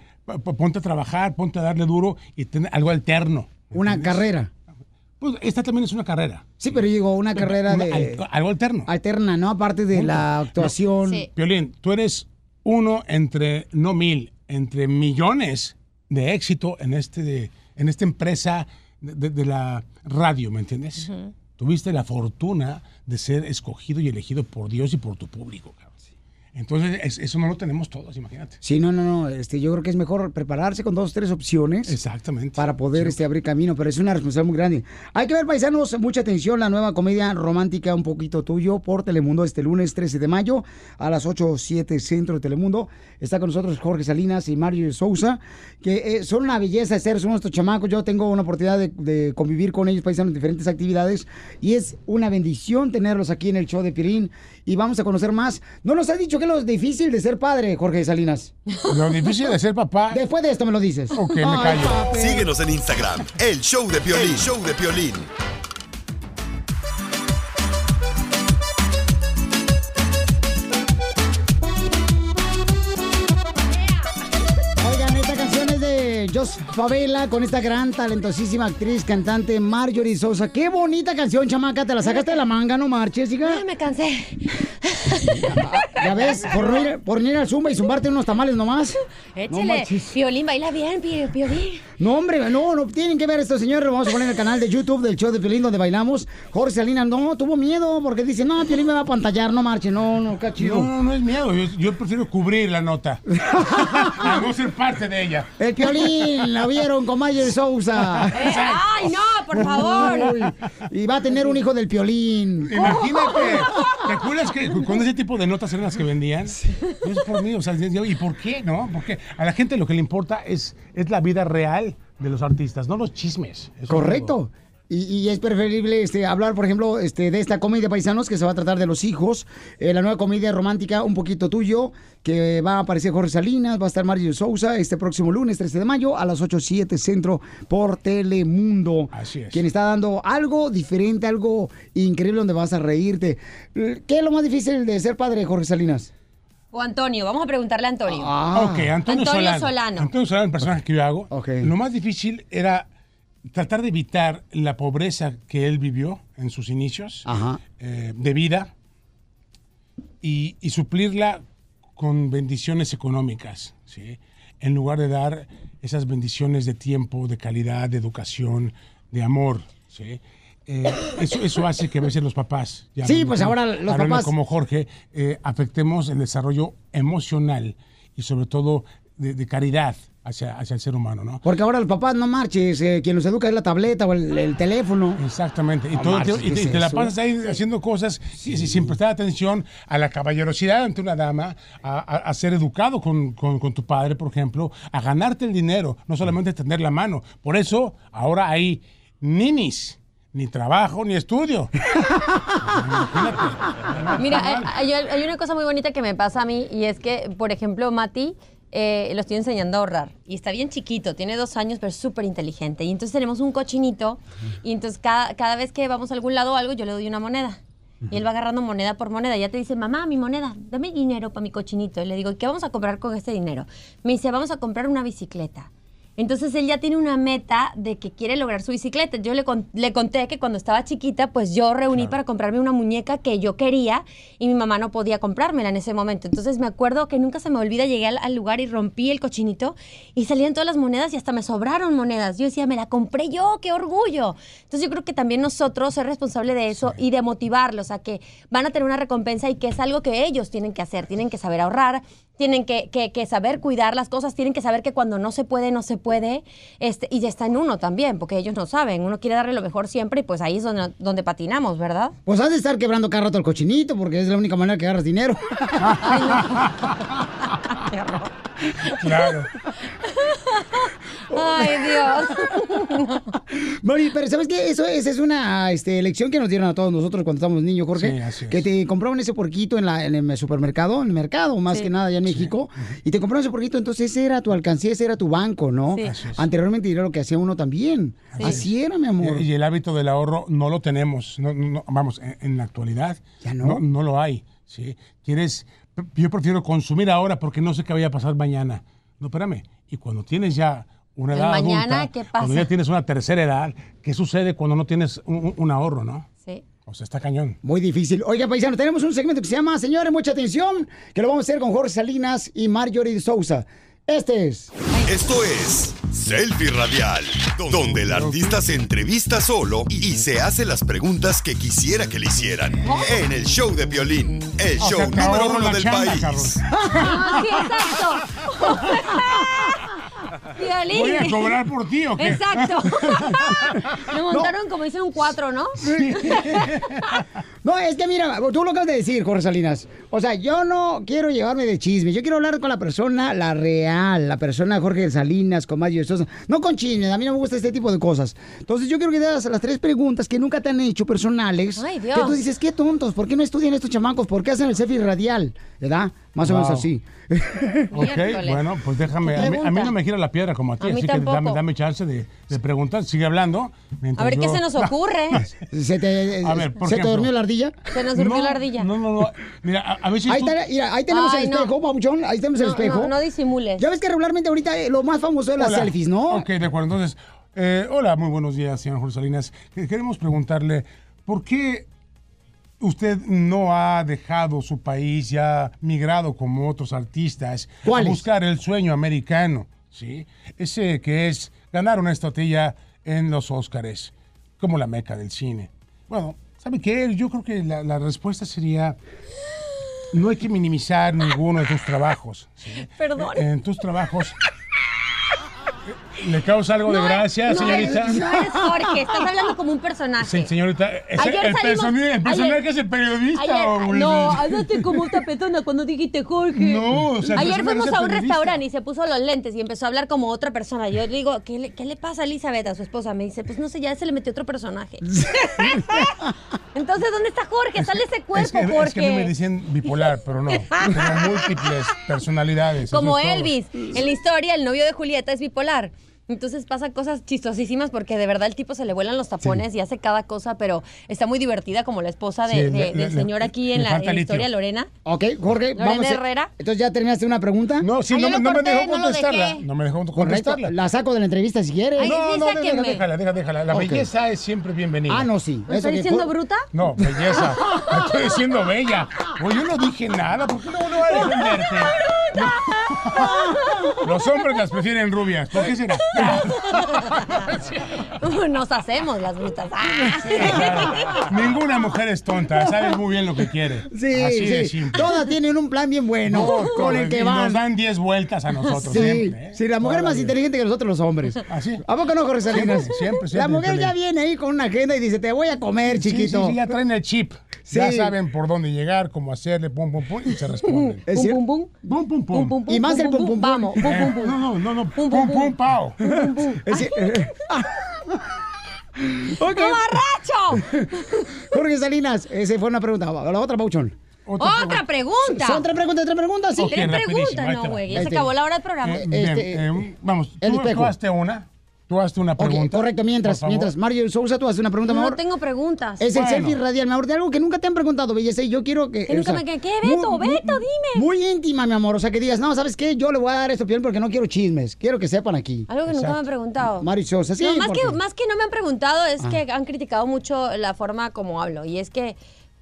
ponte a trabajar, ponte a darle duro y ten algo alterno. Una carrera. Pues esta también es una carrera. Sí, pero digo, una carrera Una- de... al- algo alterno. Alterna, ¿no? Aparte de la actuación. Piolín, tú eres uno entre no mil, entre millones de éxito en, este de- en esta empresa de, de- de la radio, ¿me entiendes? Tuviste la fortuna de ser escogido y elegido por Dios y por tu público. cabrón. Entonces, es- eso no lo tenemos todos, imagínate. Sí, no, no, no. Este, yo creo que es mejor prepararse con dos, tres opciones. Exactamente. Para poder este, abrir camino, pero es una responsabilidad muy grande. Hay que ver, paisanos, mucha atención, la nueva comedia romántica Un Poquito Tuyo por Telemundo este lunes 13 de mayo a las 8 7 Centro de Telemundo. Está con nosotros Jorge Salinas y Mario Sousa, que eh, son una belleza de ser, son nuestros chamacos. Yo tengo una oportunidad de, de convivir con ellos, paisanos, en diferentes actividades, y es una bendición tenerlos aquí en el show de Pirín. Y vamos a conocer más. No nos has dicho qué es lo difícil de ser padre, Jorge Salinas. Lo difícil de ser papá. Después de esto me lo dices. Ok, me callo. Síguenos en Instagram, el show de Piolín. El show de Piolín. Favela con esta gran talentosísima actriz, cantante Marjorie Sosa. Qué bonita canción, chamaca. Te la sacaste de la manga, no marches, hija. Ay, me cansé. Ya ves, por no ir, por no ir al zumba y zumbarte unos tamales nomás. No Échale. marches. Piolín, baila bien, Pi- Piolín. No, hombre, no, no tienen que ver esto, señores. Lo vamos a poner en el canal de YouTube del show de Piolín donde bailamos. Jorge Salinas no tuvo miedo porque dice, no, Piolín me va a pantallar, no marche, no, no, qué chido. No, no, no es miedo. Yo, yo prefiero cubrir la nota. a no ser parte de ella. El Piolín, la vieron con Mayer Sousa. Eh, ay, no, por favor. Uy, y va a tener un hijo del Piolín. Imagínate. ¿Te acuerdas que con ese tipo de notas eran las que vendían? Es por mí, o sea, ¿y por qué, no? Porque a la gente lo que le importa es, es la vida real de los artistas, no los chismes. Correcto. Y, y es preferible este, hablar, por ejemplo, este, de esta comedia paisanos que se va a tratar de los hijos. Eh, la nueva comedia romántica, Un Poquito Tuyo, que va a aparecer Jorge Salinas, va a estar Mario Sousa este próximo lunes 13 de mayo a las 8, 7 centro por Telemundo. Así es. Quien está dando algo diferente, algo increíble donde vas a reírte. ¿Qué es lo más difícil de ser padre, Jorge Salinas? O Antonio, vamos a preguntarle a Antonio. Ah. Ok, Antonio, Solano. Solano. Antonio Solano, el personaje que yo hago. Lo más difícil era tratar de evitar la pobreza que él vivió en sus inicios eh, de vida y, y suplirla con bendiciones económicas, ¿sí? En lugar de dar esas bendiciones de tiempo, de calidad, de educación, de amor, ¿sí? Eh, eso, eso hace que a veces los papás, ya Sí, pues como- ahora los papás- como Jorge, eh, afectemos el desarrollo emocional y sobre todo de, de caridad hacia, hacia el ser humano, ¿no? Porque ahora los papás no marches, eh, quien los educa es la tableta o el, el teléfono. Exactamente. Y, No todo el marches, tiempo- y ¿qué te, es te la pasas ahí haciendo cosas y- y sin prestar atención a la caballerosidad ante una dama, a, a- a ser educado con, con- con tu padre, por ejemplo, a ganarte el dinero, no solamente tender la mano. Por eso ahora hay ninis, ni trabajo ni estudio. Mira, hay, hay- hay una cosa muy bonita que me pasa a mí y es que, por ejemplo, Mati eh, lo estoy enseñando a ahorrar y está bien chiquito, tiene dos años, pero es súper inteligente. Y entonces tenemos un cochinito y entonces cada, cada vez que vamos a algún lado o algo, yo le doy una moneda. Y él va agarrando moneda por moneda. Ya te dice, mamá, mi moneda, dame dinero para mi cochinito. Y le digo, ¿qué vamos a comprar con este dinero? Me dice, vamos a comprar una bicicleta. Entonces él ya tiene una meta de que quiere lograr su bicicleta. Yo le, con- le conté que cuando estaba chiquita, pues yo reuní para comprarme una muñeca que yo quería y mi mamá no podía comprármela en ese momento. Entonces me acuerdo que nunca se me olvida, llegué al, al lugar y rompí el cochinito y salían todas las monedas y hasta me sobraron monedas. Yo decía, me la compré yo, qué orgullo. Entonces yo creo que también nosotros ser responsable de eso y de motivarlos a que van a tener una recompensa y que es algo que ellos tienen que hacer, tienen que saber ahorrar, tienen que, que- que saber cuidar las cosas, tienen que saber que cuando no se puede, no se puede, este, y ya está en uno también, porque ellos no saben, uno quiere darle lo mejor siempre y pues ahí es donde, donde patinamos, ¿verdad? Pues has de estar quebrando cada rato el cochinito porque es la única manera que agarras dinero. Claro. Ay, Dios. Mari, pero ¿sabes qué? Eso, esa es una este, lección que nos dieron a todos nosotros cuando estábamos niños, Jorge. Sí, así es. Que te compraban ese porquito en, la, en el supermercado, en el mercado, más Sí. que nada allá en México. Y te compraban ese porquito, entonces ese era tu alcancía, ese era tu banco, ¿no? Sí. Así Anteriormente era lo que hacía uno también. Así era, mi amor. Y, y el hábito del ahorro no lo tenemos. No, no- vamos, en, en la actualidad ¿Ya no? no lo hay. ¿sí? Quieres, yo prefiero consumir ahora porque no sé qué vaya a pasar mañana. No, espérame. Y cuando tienes ya una ¿El edad mañana adulta, qué pasa? cuando ya tienes una tercera edad, ¿qué sucede cuando no tienes un, ahorro, no? Sí. O sea, está cañón. Muy difícil. Oiga, paisano, tenemos un segmento que se llama Señores, mucha atención, que lo vamos a hacer con Jorge Salinas y Marjorie de Sousa. Este es. Esto es Selfie Radial, do- donde el artista se entrevista solo y se hace las preguntas que quisiera que le hicieran. En el show de violín, el O show número uno del país. cabrón. Sí. Violín. ¿Voy a cobrar por ti o qué? Exacto. Me montaron como dicen un cuatro, ¿no? No, es que mira, tú lo acabas de decir, Jorge Salinas. O sea, yo no quiero llevarme de chisme. Yo quiero hablar con la persona, la real, la persona Jorge Salinas, con Mario Sosa. No con chismes, a mí no me gusta este tipo de cosas. Entonces, yo quiero que te hagas las tres preguntas que nunca te han hecho personales. Ay, Dios. Que tú dices, qué tontos, ¿por qué no estudian estos chamacos? ¿Por qué hacen el selfie radial? ¿Verdad? Más o menos así. Ok, bueno, pues déjame. A mí, a mí no me gira la piedra como a ti, A mí así tampoco. que dame, dame chance de, de preguntar. Sigue hablando. A ver, ¿qué se nos ocurre? ¿Se te, A ver, por ¿se te ejemplo. durmió la ardilla? Se nos durmió la ardilla. No, no, no. Mira, a, a veces Ahí, tú- está, mira, ahí tenemos Ay, el no. espejo, Pabuchón. Ahí tenemos el espejo. no, no disimules. Ya ves que regularmente ahorita eh, lo más famoso es las Hola. selfies, ¿no? Ok, de acuerdo. Entonces, eh, hola, muy buenos días, señor Jorge Salinas. Que- Queremos preguntarle, ¿por qué usted no ha dejado su país y ha migrado como otros artistas a buscar el sueño americano? ¿Sí? Ese que es ganar una estatuilla en los Óscares, como la meca del cine. Bueno, ¿sabe qué? Yo creo que la, la respuesta sería... No hay que minimizar ninguno de tus trabajos. ¿sí? Perdón. En tus trabajos ¿Le causa algo de gracia, no, señorita? No eres Jorge, estás hablando como un personaje. Sí, señorita, ¿es Ayer el, salimos- personaje, el personaje ayer- es el periodista Ayer- o el- no, hablaste como otra persona cuando dijiste Jorge. No, o sea, Ayer fuimos es a un periodista. restaurante y se puso los lentes y empezó a hablar como otra persona. Yo le digo, ¿qué le, qué le pasa a Elizabeth, a su esposa? Me dice, pues no sé, ya se le metió otro personaje. Entonces, ¿dónde está Jorge? Sale ese Es cuerpo, que, Jorge. es que a mí me dicen bipolar, pero no. Tengo múltiples personalidades. Como es. Elvis. En la historia, el novio de Julieta es bipolar. Entonces pasan cosas chistosísimas porque de verdad el tipo se le vuelan los tapones y hace cada cosa, pero está muy divertida como la esposa de, Sí, de- le- del le- señor aquí en la, en historia, Lorena. Ok, Jorge, Lorena vamos. Herrera. Entonces, ¿ya terminaste una pregunta? No, sí, no, me- no me dejó contestarla. No me dejó Correcto, contestarla. la saco de la entrevista si quieres. Ay, No, no, déjala, déjala, déjala, déjala. La belleza es siempre bienvenida. Ah, no, sí. ¿Me Eso está que- diciendo bruta? No, belleza. Me estoy diciendo bella. Oye, yo no dije nada. ¿Por qué no no va a defenderte? Los hombres las prefieren rubias. ¿Por qué será? Nos hacemos las brutas. Claro. Ninguna mujer es tonta. Sabes muy bien lo que quiere. Sí, Así de sí. simple. Todas tienen un plan bien bueno con el que Y van. Nos dan 10 vueltas a nosotros. Sí, siempre, ¿eh? sí, la mujer Toda más inteligente que nosotros los hombres. ¿Así? ¿A poco no, Jorge Salinas? Siempre, siempre, siempre, La mujer ya viene ahí con una agenda y dice, te voy a comer, Sí, chiquito. Sí, sí, ya traen el chip. Ya saben por dónde llegar, cómo hacerle, pum, pum, pum, y se responden. Es Pum, cierto. pum, pum. Pum, pum, pum. Pum, pum, Y más pum, el pum, pum, pum, Vamos, pum, Eh, pum, pum. No, no, no, no. Pum, Pum, pum, pum, pum. pao. Ok. ¡Borracho! Jorge Salinas, esa fue una pregunta. La otra, Pauchón. Otra pregunta. Son tres preguntas, tres preguntas, sí. Tres preguntas, no, güey. Ya se acabó la hora del programa. Eh, Este, eh, vamos, el tú, espejo. tú hazte una. Tú hazte una Ok, pregunta. correcto. Mientras, mientras, Mario Sousa, tú haces una pregunta, mi No amor. tengo preguntas. Es el selfie radial, mi amor, de algo que nunca te han preguntado, belleza, y yo quiero que... Que nunca me- ¿qué, qué, Beto? Beto, dime. Muy íntima, mi amor, o sea, que digas, no, ¿sabes qué? Yo le voy a dar esto piel porque no quiero chismes, quiero que sepan aquí. Algo que nunca me han preguntado. Mario Sousa, sí, no, más, porque- que, más que no me han preguntado es Ah. que han criticado mucho la forma como hablo. Y es que,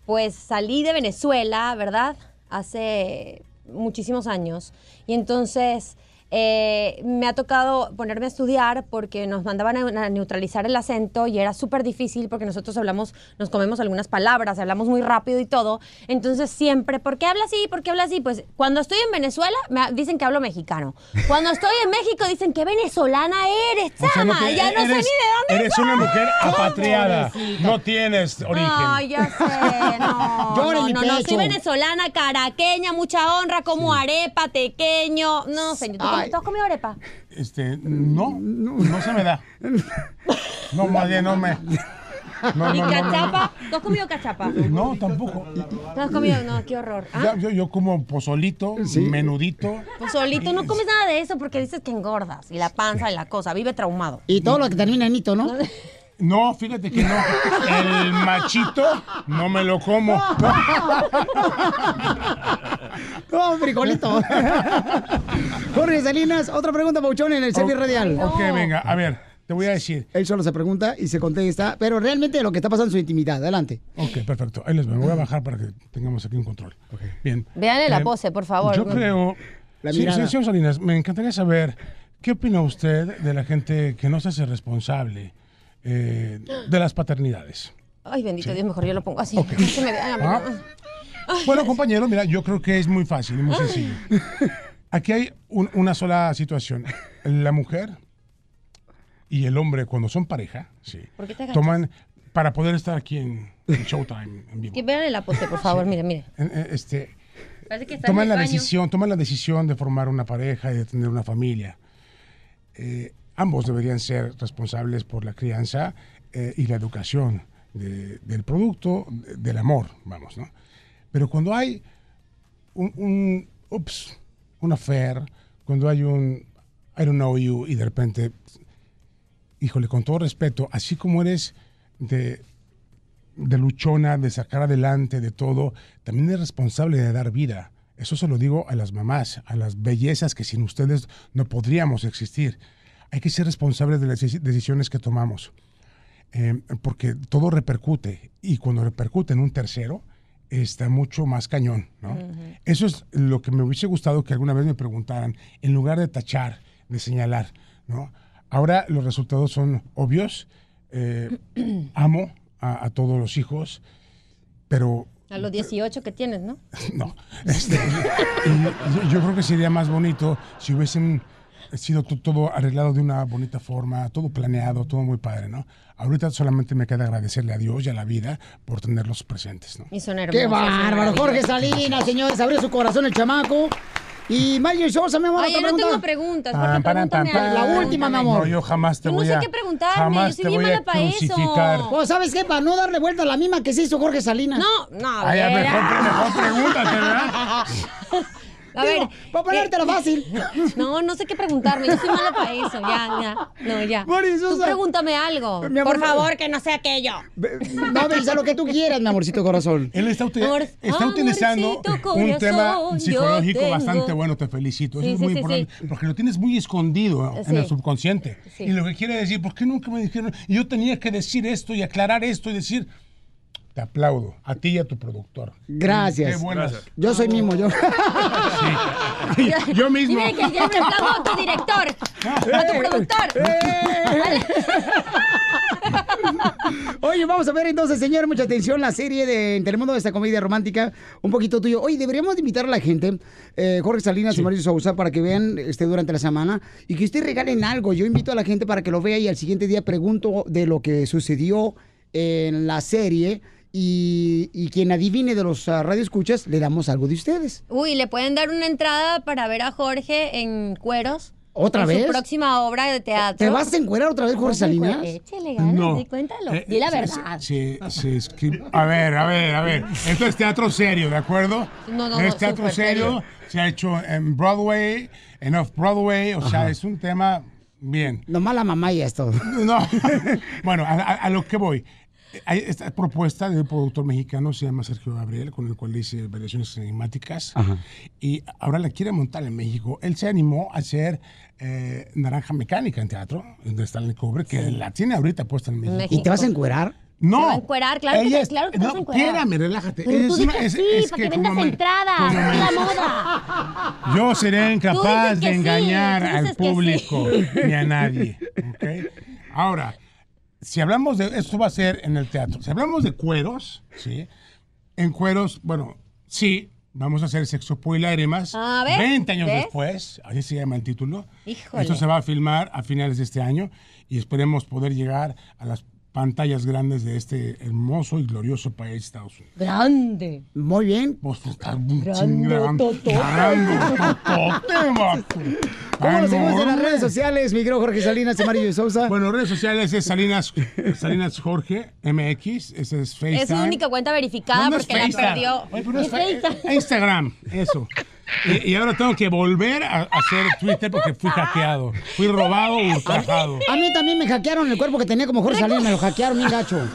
pues, salí de Venezuela, ¿verdad? Hace muchísimos años. Y entonces eh, me ha tocado ponerme a estudiar porque nos mandaban a, a neutralizar el acento y era súper difícil porque nosotros hablamos, nos comemos algunas palabras, hablamos muy rápido y todo. Entonces siempre, ¿por qué habla así? ¿Por qué habla así? Pues cuando estoy en Venezuela me dicen que hablo mexicano. Cuando estoy en México dicen que venezolana eres, O sea, no chama. te- ya no sé ni de eres- dónde Eres soy. una mujer apatriada. No tienes origen. Ay, ya sé, no. No, no, no, soy venezolana, caraqueña, mucha honra, como arepa, tequeño. No, señor, ¿tú, Ay. tú has comido arepa? Este, no, no se me da. No, más bien, no me. No, ¿Y no, no, no, cachapa? ¿Tú has comido cachapa? No, tampoco. ¿No has comido? No, qué horror. Ya, ¿Ah? yo, yo como pozolito, menudito. Solito no comes nada de eso porque dices que engordas y la panza y la cosa, vive traumado. Y todo lo que termina en hito, ¿no? No, fíjate que no. El machito no me lo como. No, frijolito. Jorge Salinas, otra pregunta, Pauchón, en el selfie radial. Ok, venga, a ver, te voy a decir. Él solo se pregunta y se contesta, pero realmente lo que está pasando en su intimidad. Adelante. Ok, perfecto. Ahí les voy. Voy a bajar para que tengamos aquí un control. Bien. Véanle la Eh, pose, por favor. Yo creo la Sí, mirada. sí, señor Salinas, me encantaría saber qué opina usted de la gente que no se hace responsable eh, de las paternidades. Ay, bendito Dios, mejor yo lo pongo así. Me Ah. Bueno, compañero, mira, yo creo que es muy fácil y muy sencillo. Aquí hay un- una sola situación. La mujer y el hombre, cuando son pareja, sí, ¿Por qué te toman para poder estar aquí en, en Showtime en vivo. Que vean el apote, por favor, mire, mire. En- Este, Parece que está toman la baño. decisión, toman la decisión de formar una pareja y de tener una familia. Eh, ambos deberían ser responsables por la crianza eh, y la educación de- del producto, de- del amor, vamos, ¿no? Pero cuando hay un, un ups, un affair, cuando hay un I don't know you y de repente, híjole, con todo respeto, así como eres de, de luchona, de sacar adelante, de todo, también es responsable de dar vida. Eso se lo digo a las mamás, a las bellezas que sin ustedes no podríamos existir. Hay que ser responsables de las deci- decisiones que tomamos, eh, porque todo repercute y cuando repercute en un tercero, está mucho más cañón, ¿no? Eso es lo que me hubiese gustado que alguna vez me preguntaran, en lugar de tachar, de señalar, ¿no? Ahora los resultados son obvios. eh, amo a, a todos los hijos, pero A los 18 que tienes, ¿no? no. Este, yo creo que sería más bonito si hubiesen sido to- todo arreglado de una bonita forma, todo planeado, todo muy padre, ¿no? Ahorita solamente me queda agradecerle a Dios y a la vida por tenerlos presentes, ¿no? Y son hermosos. ¡Qué bárbaro! Jorge. Salinas, señores, abrió su corazón el chamaco. Y Mario Sosa, mi amor, Oye, ¿otra no pregunta? tengo preguntas. Pregúntame pam. algo. La última, mi amor. No, yo jamás te Yo no voy sé a. qué preguntarme, jamás yo soy bien mala pa' eso. Pues, ¿sabes qué? Para no darle vuelta a la misma que se hizo Jorge Salinas. No, no, a Ay, a ver. mejor, mejor pregúntate, ¿verdad? A ver. para ponértela eh, fácil. No, no sé qué preguntarme. Yo soy mala para eso. Ya, ya. No, ya. Tú pregúntame algo. Amor, Por favor, que no sea aquello. No, Belisa, lo que tú quieras, mi amorcito corazón. Él está, uti- Amor- está utilizando amorcito un tema corazón, psicológico bastante bueno, te felicito. Eso Sí, es muy sí, importante, sí. porque lo tienes muy escondido en Sí. el subconsciente. Sí. Y lo que quiere decir, ¿por qué nunca me dijeron? Y yo tenía que decir esto y aclarar esto y decir, te aplaudo, a ti y a tu productor. Gracias. Qué buenas. Yo soy mismo, yo. Yo mismo. Dime que yo aplaudo a tu director. A tu productor. Oye, vamos a ver entonces, señor, mucha atención, la serie de Telemundo de esta comedia romántica, un poquito tuyo. Oye, deberíamos de invitar a la gente, eh, Jorge Salinas y Mario Sousa, para que vean este durante la semana y que ustedes regalen algo. Yo invito a la gente para que lo vea y al siguiente día pregunto de lo que sucedió en la serie y, y quien adivine de los uh, radioescuchas, le damos algo de ustedes. Uy, ¿le pueden dar una entrada para ver a Jorge en cueros? ¿Otra en vez? su próxima obra de teatro. ¿Te vas a encuerar otra vez, Jorge Salinas? Échale ganas, No. sí, cuéntalo. Eh, Di la verdad. Sí, sí, es que- a ver, a ver, a ver. Esto es teatro serio, ¿de acuerdo? No, no, es no, teatro súper serio. serio. Se ha hecho en Broadway, en Off-Broadway. O sea, es un tema bien. Nomás la mamá y esto. No. bueno, a, a- a lo que voy. Hay esta propuesta de un productor mexicano, se llama Sergio Gabriel, con el cual hice variaciones cinemáticas. Y ahora la quiere montar en México. Él se animó a hacer eh, Naranja Mecánica en teatro, de Stanley Kubrick, que la tiene ahorita puesta en México. ¿Y te vas a encuerar? No. Se va a encuerar, claro que Ella te- es- claro que te vas a no, encuerar. Espérame, relájate. Pero tú Es que es- sí, es para que que vendas me- entradas. Es la moda. Yo seré incapaz que de sí, engañar al que sí. público ni a nadie. ¿ok? Ahora, si hablamos de. Esto va a ser en el teatro. Si hablamos de cueros, ¿sí? En cueros, bueno, sí, vamos a hacer sexo y lágrimas. A ver, 20 años ¿ves? después, así se llama el título. Híjole. Esto se va a filmar a finales de este año y esperemos poder llegar a las pantallas grandes de este hermoso y glorioso país, Estados Unidos. Grande. Muy bien. Pues está un Grande, vato. ¿Cómo lo seguimos en las redes sociales, mi querido Jorge Salinas y Mario Sousa? Bueno, redes sociales es Salinas, Salinas Jorge MX, ese es FaceTime. Es su única cuenta verificada porque la perdió. Instagram, eso. Y, y ahora tengo que volver a, hacer Twitter porque fui hackeado. Fui robado, ultrajado. A mí también me hackearon el cuerpo que tenía como Jorge Salinas, me lo hackearon bien gacho.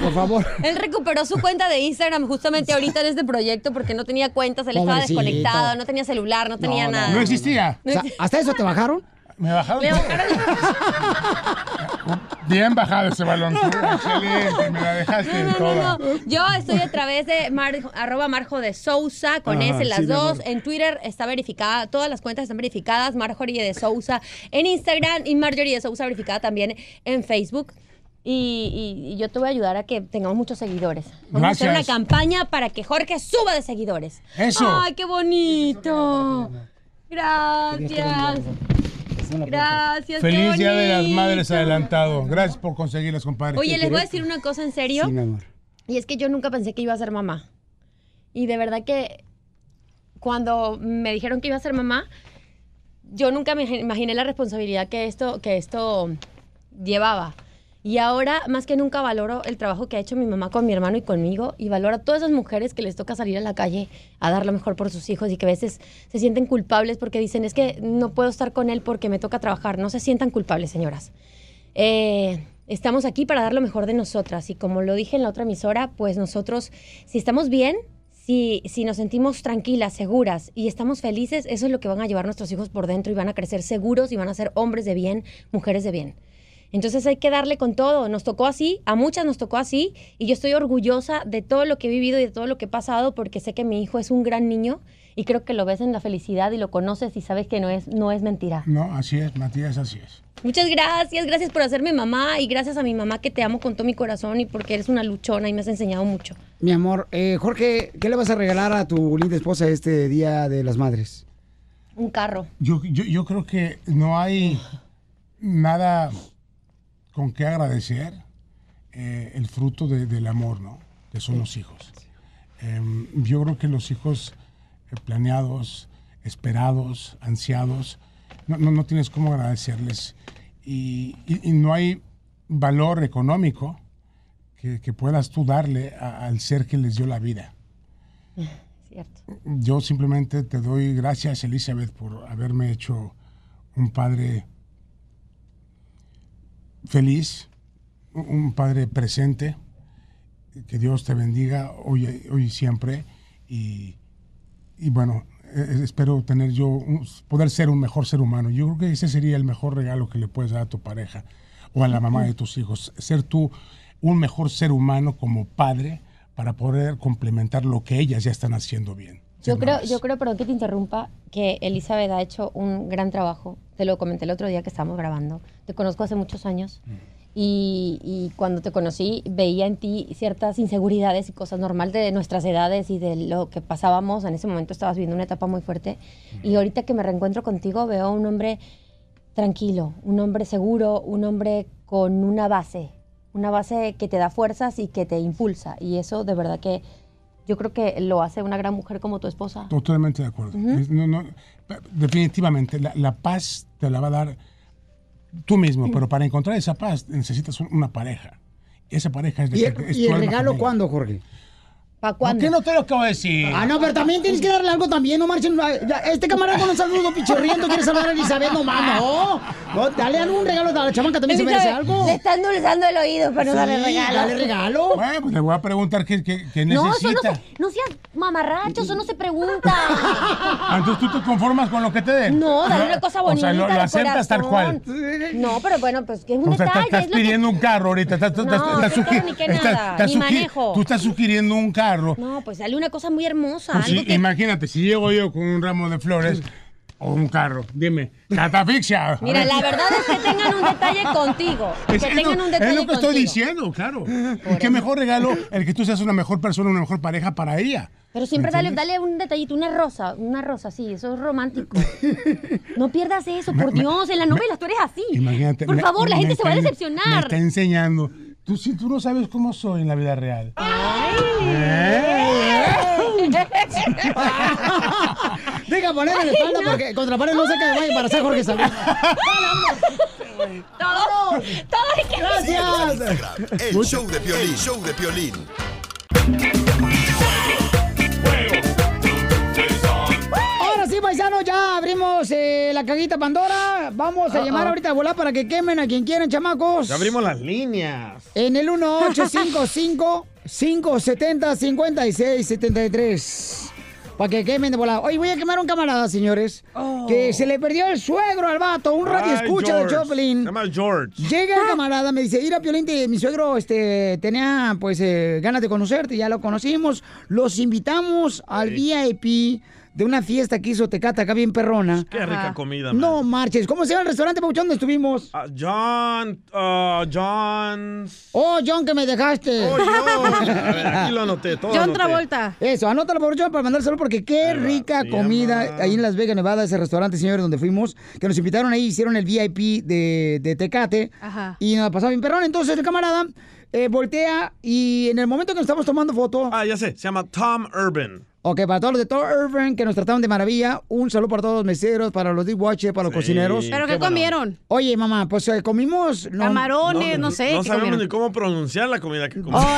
Por favor. Él recuperó su cuenta de Instagram justamente ahorita en este proyecto porque no tenía cuentas, él estaba Pobrecito. desconectado, no tenía celular, no tenía nada. No existía. O sea, ¿Hasta eso te bajaron? Me bajaron. Le bajaron- Bien bajado ese balón. tú. Excelente, me la dejaste en toda. Yo estoy a través de mar- arroba Marjo de Sousa, con Ajá, S las sí, dos. En Twitter está verificada, todas las cuentas están verificadas. Marjorie de Sousa en Instagram y Marjorie de Sousa verificada también en Facebook. Y, y- y yo te voy a ayudar a que tengamos muchos seguidores. Vamos a hacer una campaña para que Jorge suba de seguidores. Eso. ¡Ay, qué bonito! Gracias. Gracias. Feliz Día de las. Madres adelantado. Gracias por conseguirlas, compadre. Oye, les voy a decir una cosa en serio. Sí, mi amor. Y es que yo nunca pensé que iba a ser mamá. Y de verdad que cuando me dijeron que iba a ser mamá, yo nunca me imaginé la responsabilidad que esto, que esto llevaba. Y ahora, más que nunca, valoro el trabajo que ha hecho mi mamá con mi hermano y conmigo y valoro a todas esas mujeres que les toca salir a la calle a dar lo mejor por sus hijos y que a veces se sienten culpables porque dicen, es que no puedo estar con él porque me toca trabajar. No se sientan culpables, señoras. Eh, estamos aquí para dar lo mejor de nosotras y como lo dije en la otra emisora, pues nosotros, si estamos bien, si, si nos sentimos tranquilas, seguras y estamos felices, eso es lo que van a llevar nuestros hijos por dentro y van a crecer seguros y van a ser hombres de bien, mujeres de bien. Entonces hay que darle con todo. Nos tocó así, a muchas nos tocó así, y yo estoy orgullosa de todo lo que he vivido y de todo lo que he pasado, porque sé que mi hijo es un gran niño y creo que lo ves en la felicidad y lo conoces y sabes que no es, no es mentira. No, así es, Matías, así es. Muchas gracias, gracias por hacerme mamá y gracias a mi mamá que te amo con todo mi corazón y porque eres una luchona y me has enseñado mucho. Mi amor, eh, Jorge, ¿qué le vas a regalar a tu linda esposa este Día de las Madres? Un carro. Yo, yo, yo creo que no hay nada con qué agradecer eh, el fruto de- del amor, ¿no? Que son los hijos. Em, yo creo que los hijos eh, planeados, esperados, ansiados, no, no, no tienes cómo agradecerles. Y, y- y no hay valor económico que, que puedas tú darle a- al ser que les dio la vida. Cierto. Yo simplemente te doy gracias, Elizabeth, por haberme hecho un padre feliz, un padre presente. Que Dios te bendiga hoy, hoy y siempre. Y, y bueno, eh, espero tener yo, un- poder ser un mejor ser humano. Yo creo que ese sería el mejor regalo que le puedes dar a tu pareja o a la mamá de tus hijos. Ser tú un mejor ser humano como padre para poder complementar lo que ellas ya están haciendo bien. Yo creo, yo creo, perdón que te interrumpa, que Elizabeth ha hecho un gran trabajo. Te lo comenté el otro día que estábamos grabando. Te conozco hace muchos años. Y, y cuando te conocí veía en ti ciertas inseguridades y cosas normales de nuestras edades y de lo que pasábamos. En ese momento estabas viviendo una etapa muy fuerte. Y ahorita que me reencuentro contigo veo a un hombre tranquilo, un hombre seguro, un hombre con una base, una base que te da fuerzas y que te impulsa. Y eso de verdad que yo creo que lo hace una gran mujer como tu esposa. Totalmente de acuerdo. Es- no, no, definitivamente, la, la paz te la va a dar tú mismo, pero para encontrar esa paz necesitas un- una pareja. Esa pareja es de ¿Y el, es y tu el regalo cuándo, Jorge? ¿Para ¿Por qué no te lo acabo de decir? Ah, no, pero también tienes que darle algo también, no marchen. Este camarada con un saludo pichorriento quiere saludar a Elizabeth, no mames, no. No, Dale algún regalo a la chamaca, también se merece algo. Le está endulzando el oído para no Sí, darle regalo. dale regalo. Bueno, pues le voy a preguntar qué, qué- qué No, necesita. eso no, se, no seas mamarracho, eso no se pregunta. Ah, Entonces tú te conformas con lo que te den. No, dale una cosa bonita. O sea, lo, lo aceptas tal cual. No, pero bueno, pues que es un O sea, detalle. estás es lo que- pidiendo un carro ahorita. Estás, No, estás- estás ni qué estás- nada, estás ni manejo. Tú estás sugiriendo un carro. No, pues dale una cosa muy hermosa. Pues sí, que- Imagínate, si llego yo con un ramo de flores o un carro, dime, catafixia. Mira, ver. la verdad es que tengan un detalle contigo. Que Es, es tengan lo, un detalle es lo que estoy diciendo, claro. Y qué mejor regalo el que tú seas una mejor persona, una mejor pareja para ella. Pero siempre ¿Me dale, dale un detallito, una rosa, una rosa, sí, eso es romántico. No pierdas eso, por Me- me- Dios, en las novelas tú eres así. Imagínate. Por me- favor, la gente se va a está- Me decepcionar. está enseñando. Tú, si tú no sabes cómo soy en la vida real. Deja ponerle la espalda porque contra la pared no sé qué vaya para hacer Jorge Salud. Todo, todo hay que Gracias. El show de Piolín. show de Piolín. Ahora sí, paisanos, ya abrimos eh, la caguita Pandora. Vamos a Uh-oh. llamar ahorita a volar para que quemen a quien quieran, chamacos. Ya abrimos las líneas. En el 1855 570 5673 Para que quemen de volada. Oye, voy a quemar a un camarada, señores. Que se le perdió el suegro al vato, un radio escucha de. Choplin. Se llama George. Llega el camarada, me dice, ir Piolín, te- mi suegro este, tenía pues eh, ganas de conocerte, ya lo conocimos. Los invitamos al VIP de una fiesta que hizo Tecata acá bien perrona. Qué rica comida, man. No marches. ¿Cómo se llama el restaurante, Pauchón, donde estuvimos? Ah, John, uh, John. Oh, John, que me dejaste. Oh, John. A ver, aquí lo anoté, todo John anoté. Travolta. Eso, anótalo por John para mandárselo porque qué rica comida ahí en Las Vegas, Nevada, ese restaurante, señores, donde fuimos, que nos invitaron ahí, hicieron el VIP de, de Tecate Ajá. y nos pasaba bien perrón. Entonces el camarada eh, voltea y en el momento que nos estamos tomando foto... Ah, ya sé, se llama Tom Urban. Ok, para todos los de Thor Urban que nos trataron de maravilla, un saludo para todos los meseros, para los dishwashers, para los cocineros. ¿Pero qué comieron? Oye, mamá, pues eh, comimos... no- Camarones, no, sé. No ¿qué sabemos comieron? ni cómo pronunciar la comida que comimos.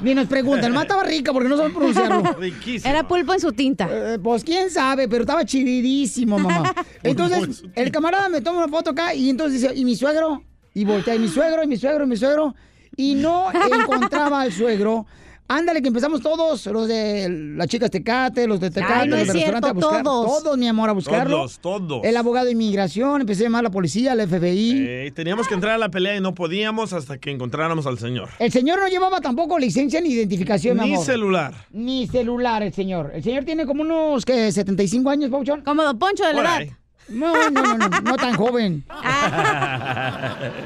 Ni nos preguntan, nomás estaba rica porque no saben pronunciarlo. Riquísimo. Era pulpo en su tinta. Eh, pues quién sabe, pero estaba chidísimo, mamá. Entonces, el camarada me toma una foto acá y entonces dice, ¿y mi suegro? Y voltea, ¿y mi suegro? ¿Y mi suegro? ¿Y mi suegro? Y no encontraba al suegro. Ándale, que empezamos todos, los de las chicas Tecate, los de Tecate, Ay, no los restaurante a buscar. todos. Todos, mi amor, a buscarlo. Todos, todos. El abogado de inmigración, empecé a llamar a la policía, al FBI. Eh, teníamos que entrar a la pelea y no podíamos hasta que encontráramos al señor. El señor no llevaba tampoco licencia ni identificación, mi Ni amor. celular. Ni celular, el señor. El señor tiene como unos, ¿qué? ¿75 años, Pauchón? Como Don Poncho de la edad. No, no, no, no, no tan joven.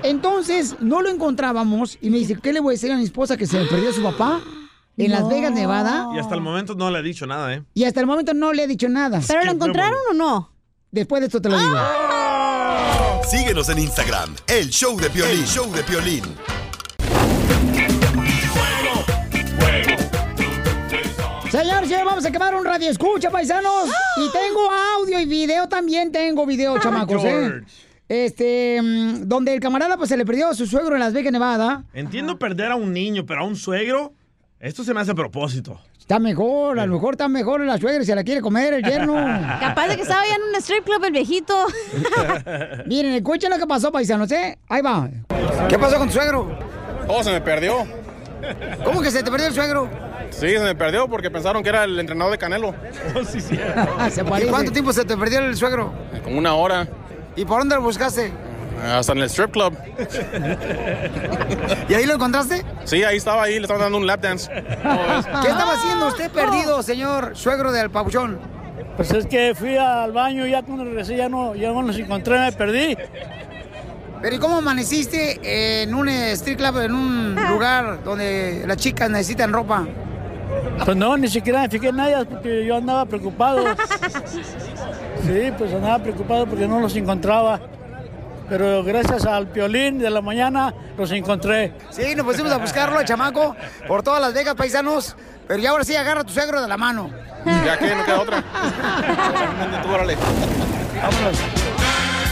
Entonces, no lo encontrábamos y me dice, ¿qué le voy a decir a mi esposa que se le perdió su papá en Las Vegas, Nevada? Y hasta el momento no le ha dicho nada, ¿eh? Y hasta el momento no le he dicho nada. ¿Pero lo encontraron o no? Después de esto te lo digo. Síguenos en Instagram, el show de Piolín, El show de Piolín. Señor, señor, vamos a quemar un radio escucha, paisanos. Y tengo audio y video también, tengo video, chamacos, ¿eh? Este, mm, donde el camarada pues se le perdió a su suegro en Las Vegas, Nevada. Entiendo perder a un niño, pero a un suegro, esto se me hace a propósito. Está mejor, a lo mejor está mejor la suegra se la quiere comer el yerno. Capaz de que estaba ya en un strip club el viejito. Miren, escuchen lo que pasó, paisanos, ¿eh? Ahí va. ¿Qué pasó con tu suegro? Oh, se me perdió. ¿Cómo que se te perdió el suegro? Sí, se me perdió porque pensaron que era el entrenador de Canelo. se ¿Y cuánto tiempo se te perdió el suegro? Como una hora. ¿Y por dónde lo buscaste? Hasta en el strip club. ¿Y ahí lo encontraste? Sí, ahí estaba, ahí le estaban dando un lap dance. ¿Qué estaba haciendo usted perdido, señor suegro del papuchón? Pues es que fui al baño y ya cuando regresé ya no, ya no los encontré, me perdí. Pero ¿y cómo amaneciste en un street club, en un lugar donde las chicas necesitan ropa? Pues no, ni siquiera me fijé en ellas porque yo andaba preocupado. Sí, pues andaba preocupado porque no los encontraba. Pero gracias al piolín de la mañana los encontré. Sí, nos pusimos a buscarlo, el chamaco, por todas las Vegas, paisanos. Pero ya ahora sí agarra a tu suegro de la mano. Ya que no queda otra. Tú, órale. Vámonos.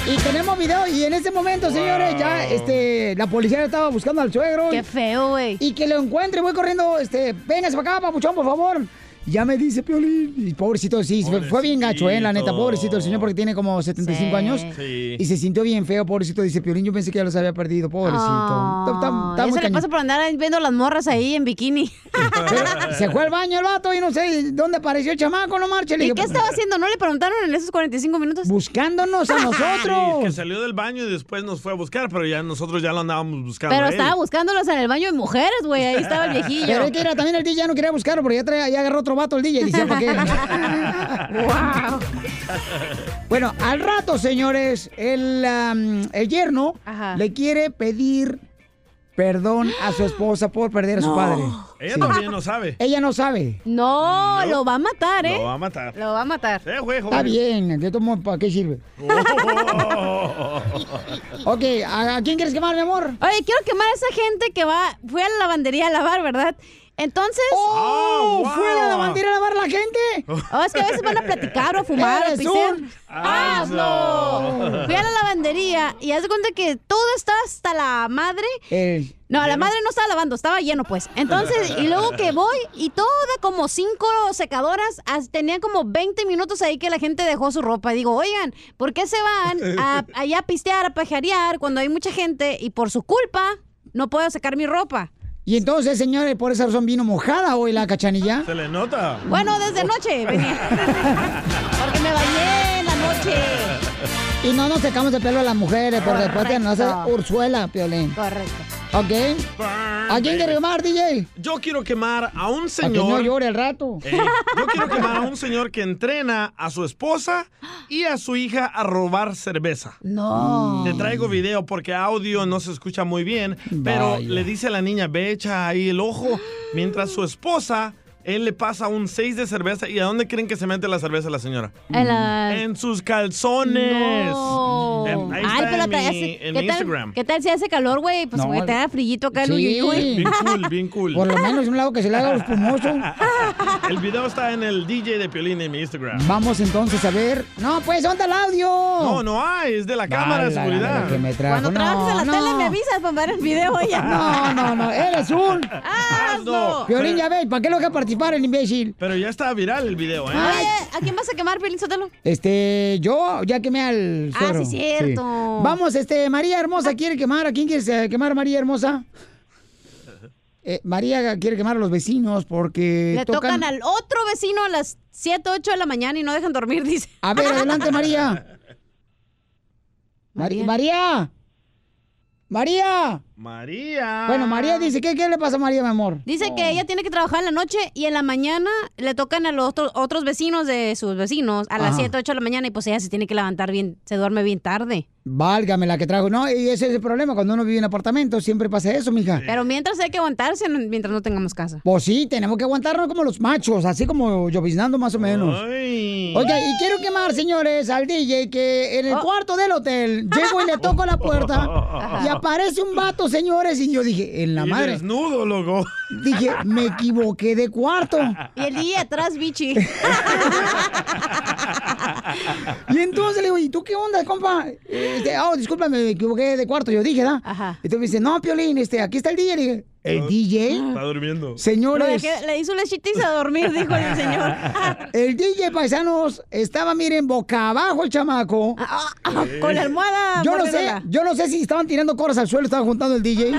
Y tenemos video y en este momento, señores, ya este, la policía estaba buscando al suegro. Qué feo, güey. Y que lo encuentre, voy corriendo, este, véngase para acá, papuchón, por favor. Y Ya me dice Piolín, y pobrecito, sí, fue- fue bien gacho, eh, la neta, pobrecito el señor porque tiene como 75 Sí. años. Sí. Y se sintió bien feo, pobrecito, dice Piolín, yo pensé que ya los había perdido, pobrecito. Está- está- está Eso muy le pasa por andar viendo las morras ahí en bikini. Se fue al baño el vato y no sé dónde apareció el chamaco, no marche. ¿Y qué estaba haciendo? ¿No le preguntaron en esos 45 minutos? Buscándonos a nosotros. Sí, que salió del baño y después nos fue a buscar, pero ya nosotros ya lo andábamos buscando. Pero a él. estaba buscándolos en el baño de mujeres, güey. Ahí estaba el viejillo. Pero es que era, también el DJ ya no quería buscarlo porque ya, traía- ya agarró otro vato el DJ y decía, ¿para qué? wow. Bueno, al rato, señores, el, am, el yerno Ajá. le quiere pedir perdón a su esposa por perder a su No. padre. Ella Sí. también no sabe. Ella no sabe. No, lo va a matar, ¿eh? Lo va a matar. Lo va a matar. Eh, güey, Está bien, yo tomo, ¿para qué sirve? Ok, ¿a, a quién quieres quemar, mi amor? Oye, quiero quemar a esa gente que va, fue a la lavandería a lavar, ¿verdad? Entonces. ¡Oh! ¿Fue a la wow. lavandería a lavar la gente? Oh, es que a veces van a platicar o a fumar o un ¡Hazlo! Fui a la lavandería y haz de cuenta que todo estaba hasta la madre. Eh, No, la madre no estaba lavando, estaba lleno, pues. Entonces, y luego que voy y toda como cinco secadoras, as- tenían como 20 minutos ahí que la gente dejó su ropa. Y digo, oigan, ¿por qué se van a, allá a pistear, a pajarear cuando hay mucha gente y por su culpa no puedo secar mi ropa? Y entonces, señores, por esa razón vino mojada hoy la cachanilla. Se le nota. Bueno, desde anoche venía. Porque me bañé en la noche. Y no nos secamos el pelo a las mujeres, porque después te nos hace Correcto. Ursuela, Piolín. Correcto. ¿Ok? ¿A quién quiere quemar, DJ? Yo quiero quemar a un A que señor. no llore el rato. Eh, yo quiero quemar a un señor que entrena a su esposa y a su hija a robar cerveza. No. Te traigo video porque audio no se escucha muy bien, pero Vaya. le dice a la niña, ve echa ahí el ojo, mientras su esposa, él le pasa un 6 de cerveza. ¿Y a dónde creen que se mete la cerveza la señora? En la- En sus calzones. No. Em, ahí Ay, está pero en mi, hace- en ¿qué mi tal- Instagram. ¿Qué tal si hace calor, güey? Pues No. te da frillito acá el Sí. uy. Bien cool, bien cool. Por lo menos un lado que se le haga los espumoso. El video está en el DJ de Piolín en mi Instagram. Vamos entonces a ver. No, pues, ¿dónde está el audio? No, no hay, es de la cámara de seguridad. lo que me trajo. Cuando trabajes en la No, tele no. me avisas para ver el video ella. No, no, no, eres un... ¡Hazlo! Piolín, ya ves, ¿para qué lo deja participar el imbécil? Pero ya está viral el video, ¿eh? Oye, ¿a quién vas a quemar, Piolín Sotelo? Este, yo ya quemé al Ah, sí, cierto. Vamos, este, María Hermosa quiere quemar. ¿A quién quieres eh, quemar, María Hermosa? Eh, María quiere quemar a los vecinos porque Le tocan... al otro vecino a las 7, 8 de la mañana y no dejan dormir, dice. A ver, adelante, María. Mari- María. María. María. Bueno, María dice, ¿qué, ¿qué le pasa a María, mi amor? Dice que ella tiene que trabajar en la noche y en la mañana le tocan a los otros, otros vecinos de sus vecinos a las Ajá. 7, 8 de la mañana y pues ella se tiene que levantar bien, se duerme bien tarde. Válgame la que trajo. No, y ese es el problema. Cuando uno vive en apartamento, siempre pasa eso, mija. Pero mientras hay que aguantarse mientras no tengamos casa. Pues sí, tenemos que aguantarnos como los machos, así como lloviznando más o menos. Oiga, y quiero quemar, señores, al DJ que en el cuarto del hotel llego y le toco la puerta y aparece un vato, señores, y yo dije, en la Y madre. desnudo, loco. Dije, me equivoqué de cuarto. Y el día atrás, bichi. Y entonces le digo, ¿y tú qué onda, compa? Este, oh, discúlpame, me equivoqué de cuarto. Yo dije, ¿da? Ajá. Entonces me dice, no, Piolín, este, aquí está el DJ. Le dije, ¿el DJ? Está durmiendo. Señores. dejé- le hizo lechitiza a dormir, dijo el señor. El DJ paisanos estaba, miren, boca abajo el chamaco. Con la almohada. Yo no sé, yo no sé si estaban tirando coras al suelo, estaban juntando el DJ.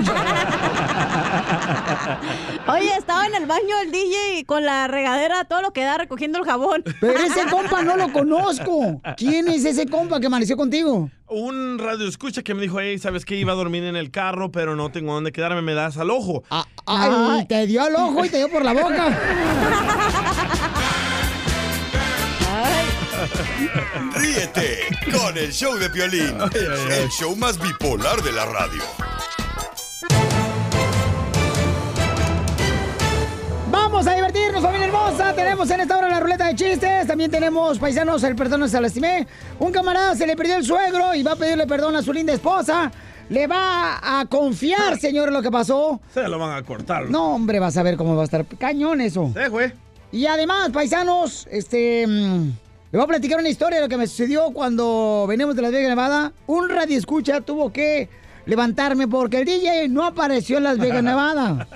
Oye, estaba en el baño el DJ con la regadera, todo lo que da recogiendo el jabón. Pero ese compa no lo conozco. ¿Quién es ese compa que amaneció contigo? Un radio escucha que me dijo, hey, ¿sabes qué? Iba a dormir en el carro, pero no tengo dónde quedarme, me das al ojo. Ay, te dio al ojo y te dio por la boca. Ríete con el show de Piolín, el show más bipolar de la radio. Vamos a divertirnos, familia hermosa. Tenemos en esta hora la ruleta de chistes. También tenemos, paisanos, el perdón se lo estimé. Un camarada se le perdió el suegro y va a pedirle perdón a su linda esposa. Le va a confiar, señor, lo que pasó. Se lo van a cortar. No, hombre, vas a ver cómo va a estar cañón eso. Sí, güey. Y además, paisanos, este. mm, le voy a platicar una historia de lo que me sucedió cuando venimos de Las Vegas, Nevada. Un radio escucha tuvo que levantarme porque el DJ no apareció en Las Vegas, Nevada.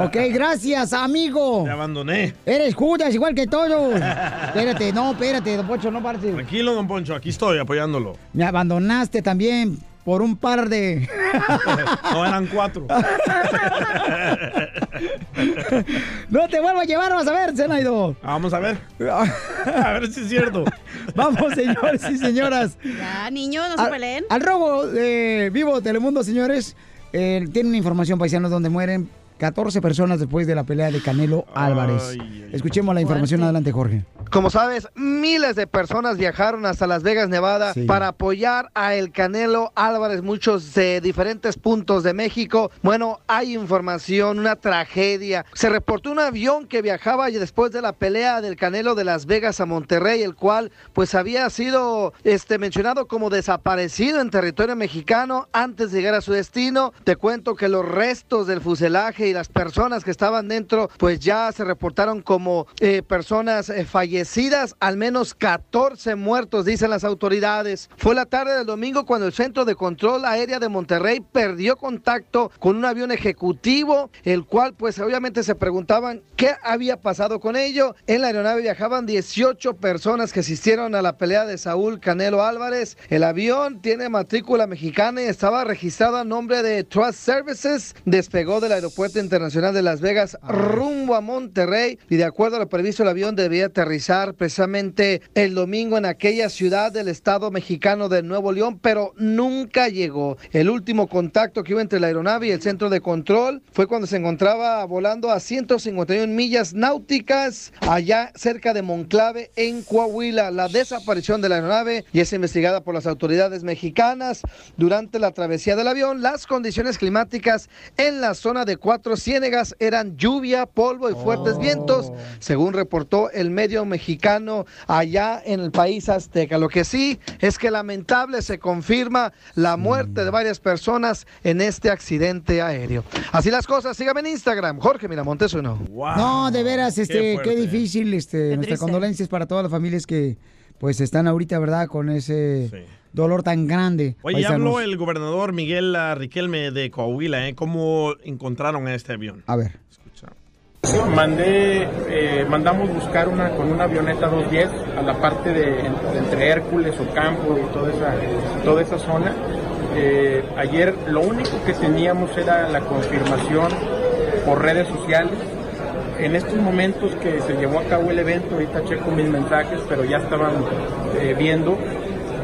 Ok, gracias, amigo. Te abandoné. Eres Judas, igual que todos. espérate, no, espérate, don Poncho, no parece. Tranquilo, don Poncho, aquí estoy apoyándolo. Me abandonaste también por un par de. No eran cuatro. no te vuelvo a llevar, vas a ver, Zenaido. Vamos a ver. A ver si es cierto. Vamos, señores y señoras. Ya, niños, no se Al, peleen. al robo de Vivo Telemundo, señores, eh, tiene una información, paisanos, donde mueren 14 personas después de la pelea de Canelo Álvarez. Escuchemos la información. Adelante, Jorge. Como sabes, miles de personas viajaron hasta Las Vegas, Nevada, Sí. para apoyar a el Canelo Álvarez, muchos de diferentes puntos de México. Bueno, hay información, una tragedia. Se reportó un avión que viajaba y después de la pelea del Canelo de Las Vegas a Monterrey, el cual pues había sido este mencionado como desaparecido en territorio mexicano antes de llegar a su destino. Te cuento que los restos del fuselaje y las personas que estaban dentro pues ya se reportaron como eh, personas eh, fallecidas, al menos 14 muertos, dicen las autoridades. Fue la tarde del domingo cuando el Centro de Control Aérea de Monterrey perdió contacto con un avión ejecutivo, el cual pues obviamente se preguntaban qué había pasado con ello. En la aeronave viajaban 18 personas que asistieron a la pelea de Saúl Canelo Álvarez. El avión tiene matrícula mexicana y estaba registrado a nombre de Trust Services. Despegó del aeropuerto Aeropuerto Internacional de Las Vegas rumbo a Monterrey y de acuerdo a lo previsto el avión debía aterrizar precisamente el domingo en aquella ciudad del estado mexicano de Nuevo León, pero nunca llegó. El último contacto que hubo entre la aeronave y el centro de control fue cuando se encontraba volando a 151 millas náuticas allá cerca de Monclave en Coahuila. La desaparición de la aeronave y es investigada por las autoridades mexicanas. Durante la travesía del avión, las condiciones climáticas en la zona de Cuatro Ciénegas eran lluvia, polvo y fuertes vientos, según reportó el medio mexicano allá en el país azteca. Lo que sí es que lamentable se confirma la muerte de varias personas en este accidente aéreo. Así las cosas, sígame en Instagram, Jorge Miramontes uno. No, de veras, este, qué, difícil, este, nuestras condolencias para todas las familias que, pues, están ahorita, ¿verdad?, con ese dolor tan grande. Oye, ya habló el gobernador Miguel ah, Riquelme de Coahuila, ¿eh? ¿Cómo encontraron a este avión? A ver. Mandé, eh, mandamos buscar una con una avioneta 210 a la parte de, de entre Hércules, Ocampo y toda esa, toda esa zona. Eh, ayer lo único que teníamos era la confirmación por redes sociales. En estos momentos que se llevó a cabo el evento, ahorita checo mis mensajes, pero ya estaban eh, viendo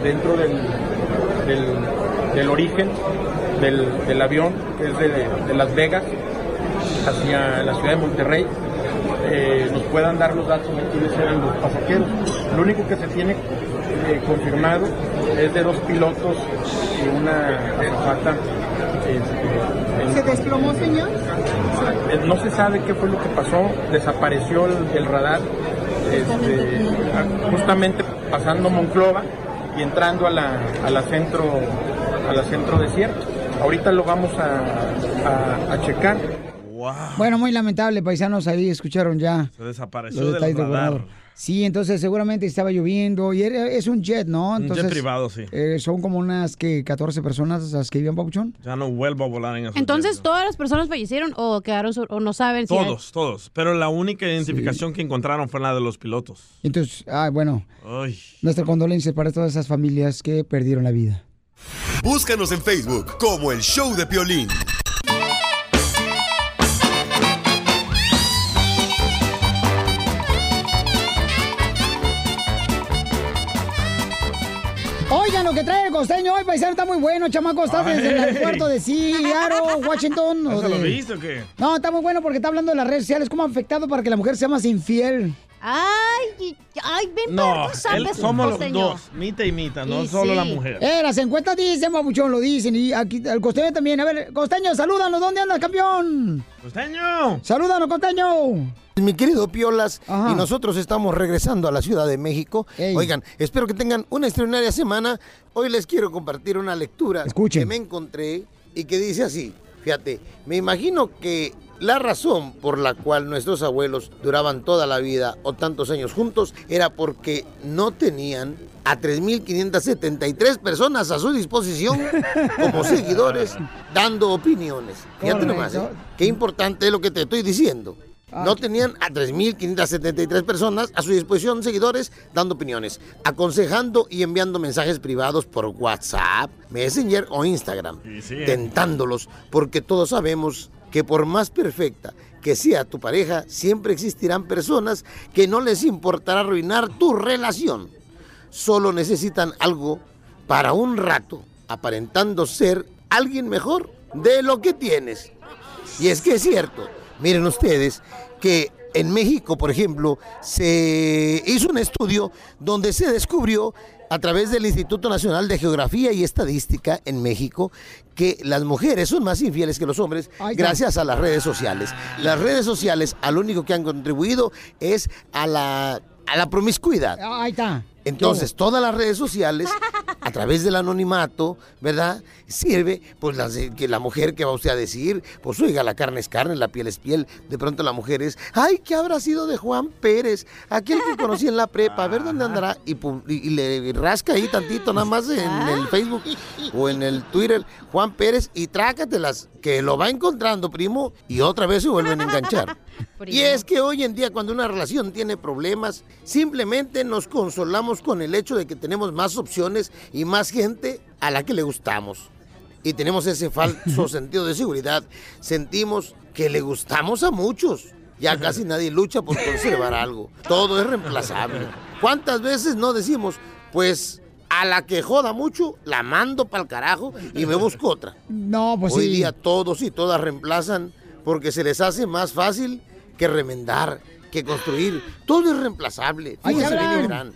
dentro del, del, del origen del, avión, que es de, de Las Vegas, hacia la ciudad de Monterrey, eh, nos puedan dar los datos de quiénes eran los pasajeros. Lo único que se tiene eh, confirmado es de dos pilotos y una azafata. Este, ¿Se desplomó, señor? eh, no se sabe qué fue lo que pasó, desapareció el, el radar, este, justamente pasando Monclova y entrando a la, a la centro, a la centro desierto. Ahorita lo vamos a, a- a checar. Bueno, muy lamentable, paisanos, ahí escucharon ya. Se desapareció los del radar. Sí, entonces seguramente estaba lloviendo y era- es un jet, ¿no? Un jet Entonces, privado, sí. eh, son como unas que 14 personas las que iban, Papuchón. Ya no vuelvo a volar en esos Entonces, ¿todas las personas fallecieron o quedaron o no saben si hay- Todos, todos. Pero la única identificación que encontraron fue la de los pilotos. Entonces, ah, bueno, Ay. nuestra condolencia para todas esas familias que perdieron la vida. Búscanos en Facebook como El Show de Piolín. Costeño hoy, paisano, está muy bueno, chamaco. Está desde el aeropuerto de Seattle, Washington. o ¿Eso lo de- viste o qué? No, está muy bueno porque está hablando de las redes sociales, cómo ha afectado para que la mujer sea más infiel. Ay, ay, ven No, para tú él- sabes, somos los dos, mita y mita, no Y solo la mujer. Eh, las encuestas dicen, babuchón, lo dicen. Y aquí el costeño también. A ver, costeño, salúdanos. ¿Dónde andas, campeón? ¡Costeño! Salúdanos, costeño. Mi querido Piolas, y nosotros estamos regresando a la Ciudad de México. Oigan, espero que tengan una extraordinaria semana. Hoy les quiero compartir una lectura que me encontré y que dice así. Fíjate, me imagino que la razón por la cual nuestros abuelos duraban toda la vida o tantos años juntos era porque no tenían a 3.573 personas a su disposición como seguidores dando opiniones. Fíjate nomás, ¿eh? qué importante es lo que te estoy diciendo. No tenían a 3.573 personas a su disposición, seguidores, dando opiniones, aconsejando y enviando mensajes privados por WhatsApp, Messenger o Instagram, tentándolos, porque todos sabemos que por más perfecta que sea tu pareja, siempre existirán personas que no les importará arruinar tu relación. Solo necesitan algo para un rato, aparentando ser alguien mejor de lo que tienes. Y es que es cierto, miren ustedes que en México, por ejemplo, se hizo un estudio donde se descubrió a través del Instituto Nacional de Geografía y Estadística en México que las mujeres son más infieles que los hombres gracias a las redes sociales. Las redes sociales al único que han contribuido es a la, a la promiscuidad. Ahí está. Entonces, todas las redes sociales, a través del anonimato, ¿verdad? Sirve, pues, las que la mujer, que va usted a decir? Pues, oiga, la carne es carne, la piel es piel. De pronto la mujer es, ay, ¿qué habrá sido de Juan Pérez? Aquel que conocí en la prepa, a ver dónde andará. Y, y- y le rasca ahí tantito, nada más en el Facebook o en el Twitter, Juan Pérez, y trácatelas, que lo va encontrando, primo, y otra vez se vuelven a enganchar. Y es que hoy en día cuando una relación tiene problemas, simplemente nos consolamos con el hecho de que tenemos más opciones y más gente a la que le gustamos. y tenemos ese falso sentido de seguridad, sentimos que le gustamos a muchos. Ya casi nadie lucha por conservar algo. Todo es reemplazable. ¿Cuántas veces no decimos, pues a la que joda mucho, la mando para el carajo y me busco otra? No, pues Hoy sí. día todos y todas reemplazan porque se les hace más fácil que remendar, que construir. Todo es reemplazable. Ahí hablan.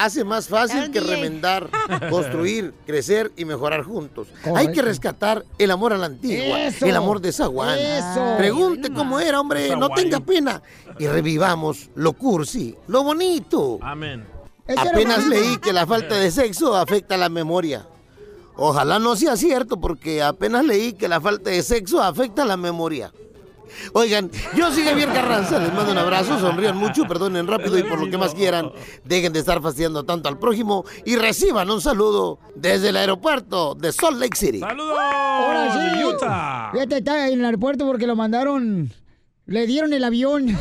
Hace más fácil que remendar, construir, crecer y mejorar juntos. Hay que rescatar el amor a la antigua, Eso. el amor de Zaguán. Eso. Pregunte cómo era, hombre, no tenga pena. Y revivamos lo cursi, lo bonito. Amén. Apenas leí que la falta de sexo afecta la memoria. Ojalá no sea cierto porque apenas leí que la falta de sexo afecta la memoria. Oigan, yo soy Javier Carranza, les mando un abrazo, sonrían mucho, perdonen rápido y por lo que más quieran, dejen de estar fastidiando tanto al prójimo y reciban un saludo desde el aeropuerto de Salt Lake City. ¡Saludos! Ahora sí. Utah. Fíjate, está en el aeropuerto porque lo mandaron. Le dieron el avión.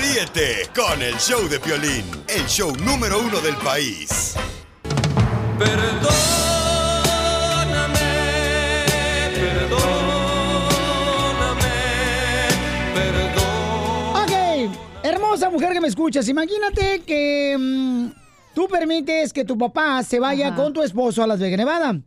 Ríete con el show de Piolín, el show número uno del país. ok, hermosa mujer que me escuchas, imagínate que mm, tú permites que tu papá se vaya Ajá. con tu esposo a Las Vegas, Nevada.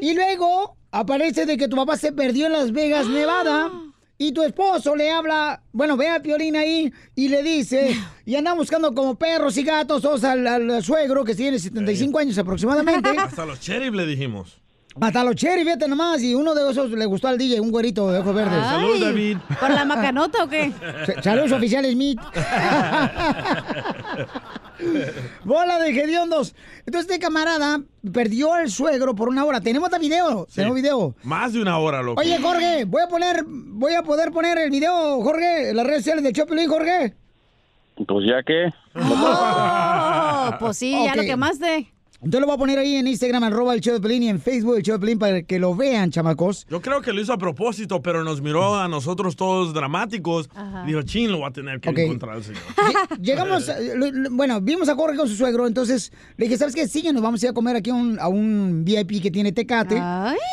Y luego aparece de que tu papá se perdió en Las Vegas, Nevada. Y tu esposo le habla, bueno, ve a Piolín ahí y le dice, y andan buscando como perros y gatos todos al, al suegro que tiene 75 años aproximadamente. Hasta los cherry le dijimos. Hasta los cherry, fíjate nomás, y uno de esos le gustó al DJ, un güerito de ojos verdes. Saludos, David. ¿por la macanota o qué? Saludos, oficial Smith. Bola de hediondos. Entonces, este camarada perdió al suegro por una hora. Tenemos el video, tenemos video. Más de una hora, loco. Oye, Jorge, voy a poner, voy a poder poner el video, Jorge, en las redes sociales de Chopelín, Jorge. Pues ya que. Oh, pues sí, ya lo quemaste. Entonces lo voy a poner ahí en Instagram, arroba el show de Pelín, y en Facebook el show de Pelín para que lo vean, chamacos. Yo creo que lo hizo a propósito, pero nos miró a nosotros todos dramáticos. Ajá. Dijo, chin, lo va a tener que encontrar el señor. Lle- Llegamos, eh, bueno, vimos a Jorge con su suegro, entonces le dije, ¿sabes qué? Síguenos, vamos a ir a comer aquí a un, a un VIP que tiene Tecate.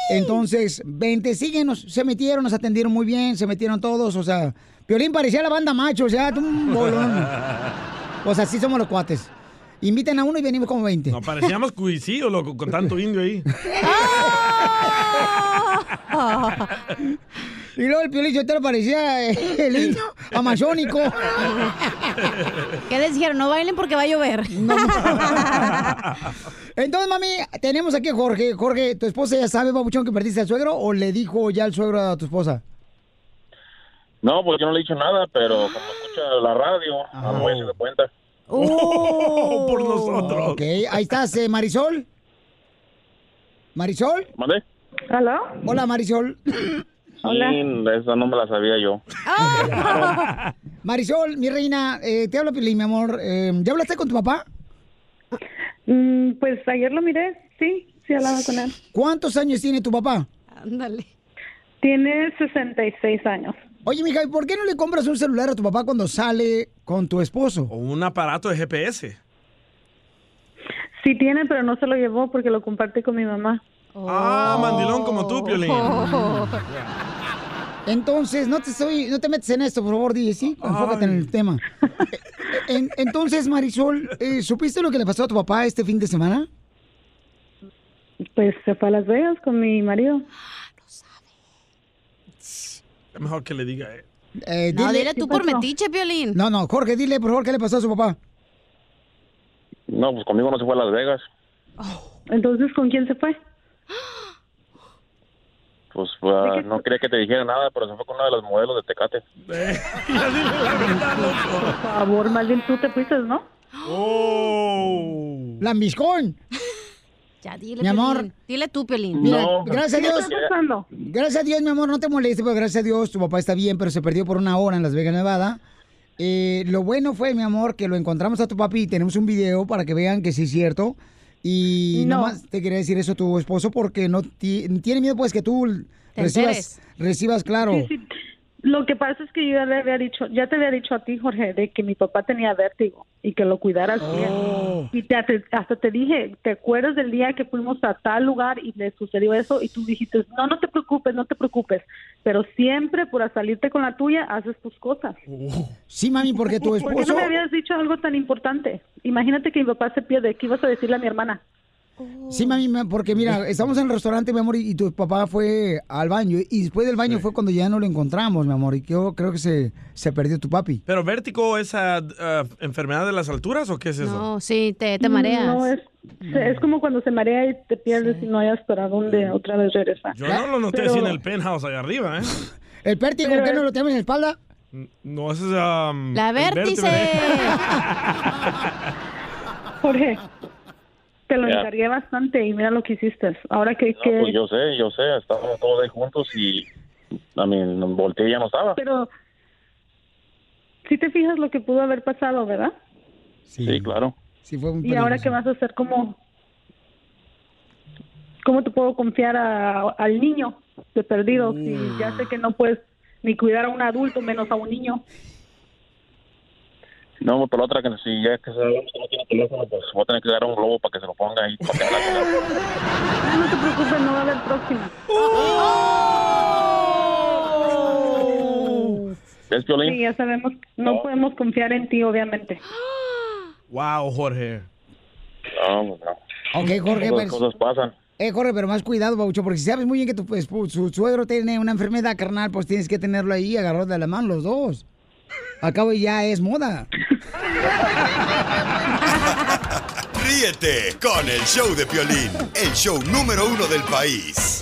Entonces, vente, síguenos. Se metieron, nos atendieron muy bien, se metieron todos, o sea, Piolín parecía la banda macho, o sea, un bolón. O sea, así somos los cuates. Inviten a uno y venimos como 20. No, parecíamos cuisillos, loco, con tanto indio ahí. Y luego el Piolín Sotelo parecía eh, el indio amazónico. ¿Qué les dijeron? No bailen porque va a llover. Entonces, mami, tenemos aquí a Jorge. Jorge, ¿tu esposa ya sabe, babuchón, que perdiste al suegro o le dijo ya el suegro a tu esposa? No, pues yo no le he dicho nada, pero como escucha la radio, a lo mejor se da cuenta. ¡Oh! por nosotros. Ok, ahí estás, eh, Marisol. ¿Marisol? ¿Mandé? ¿Aló? Hola, Marisol. Hola. esa no me la sabía yo. Marisol, mi reina, eh, te hablo Pilín, mi amor. Eh, ¿Ya hablaste con tu papá? Mm, pues ayer lo miré, sí, sí hablaba con él. ¿Cuántos años tiene tu papá? Ándale. Tiene 66 años. Oye, mija, ¿y por qué no le compras un celular a tu papá cuando sale con tu esposo? O un aparato de GPS. Sí tiene, pero no se lo llevó porque lo comparte con mi mamá. Ah, mandilón como tú, Piolín. Entonces, no te estoy, no te metes en esto, por favor, DJ, sí, enfócate en el tema. En- entonces, Marisol, eh, ¿supiste lo que le pasó a tu papá este fin de semana? Pues se fue a Las Vegas con mi marido. Mejor que le diga. eh. Eh, No, dile tú por metiche, Piolín. No, no, Jorge, dile, por favor, ¿qué le pasó a su papá? No, pues conmigo no se fue a Las Vegas. Entonces, ¿con quién se fue? Pues ah, no quería que te dijera nada, pero se fue con una de las modelos de Tecate. Por favor, más bien tú te fuiste, ¿no? Oh. Lambiscón. Ya, dile, Mi amor. Piolín. Dile tú, Piolín. Mira, gracias a ¿Qué Dios. Gracias a Dios, mi amor, no te molestes, pero gracias a Dios tu papá está bien, pero se perdió por una hora en Las Vegas, Nevada. Eh, lo bueno fue, mi amor, que lo encontramos a tu papi y tenemos un video para que vean que sí es cierto. Y No. nomás te quería decir eso a tu esposo porque no ti- tiene miedo, pues, que tú recibas, recibas, claro. Sí, sí. Lo que pasa es que yo ya le había dicho, ya te había dicho a ti, Jorge, de que mi papá tenía vértigo y que lo cuidaras bien. Y te, hasta te dije, ¿te acuerdas del día que fuimos a tal lugar y le sucedió eso? Y tú dijiste, no, no te preocupes, no te preocupes. Pero siempre por salirte con la tuya, haces tus cosas. Sí, mami, porque tu ¿Por qué esposo... no me habías dicho algo tan importante? Imagínate que mi papá se pierde. ¿Qué ibas a decirle a mi hermana? Sí, mami, ma- porque mira, estamos en el restaurante, mi amor, y, tu papá fue al baño. Y después del baño fue cuando ya no lo encontramos, mi amor. Y yo creo que se, se perdió tu papi. ¿Pero vértigo es ah, ah, enfermedad de las alturas o qué es eso? No, sí, te, te mareas. No, es, es como cuando se marea y te pierdes y no hayas para dónde otra vez regresar. Yo no lo noté Pero- así en el penthouse allá arriba, ¿eh? ¿El pértigo Pero qué no es- lo tenemos en la espalda? No, ese es... um, La vértice. Jorge, te lo encargué bastante y mira lo que hiciste. Ahora que... No, que... pues yo sé, yo sé, estábamos todos ahí juntos y a mí volteé y ya no estaba. Pero si te fijas lo que pudo haber pasado, ¿verdad? Sí, claro. Sí, fue muy ¿Y ahora qué vas a hacer? ¿Cómo, cómo te puedo confiar a- al niño de perdido si ya sé que no puedes ni cuidar a un adulto, menos a un niño? No, por la otra, que si ya que sabemos que no tiene teléfono, pues voy a tener que dar un globo para que se lo ponga ahí. Para que Ah, no te preocupes, no va a haber próxima. ¿Ves, Piolín? Sí, ya sabemos, no podemos confiar en ti, obviamente. Wow, Jorge. No, no. Ok, Jorge, Esas pues- cosas pasan. Eh, Jorge, pero más cuidado, Baucho, porque si sabes muy bien que tu pues, pu- su suegro tiene una enfermedad carnal, pues tienes que tenerlo ahí agarrado de la mano los dos. Al cabo ya es moda. Ríete con el show de Piolín, el show número uno del país.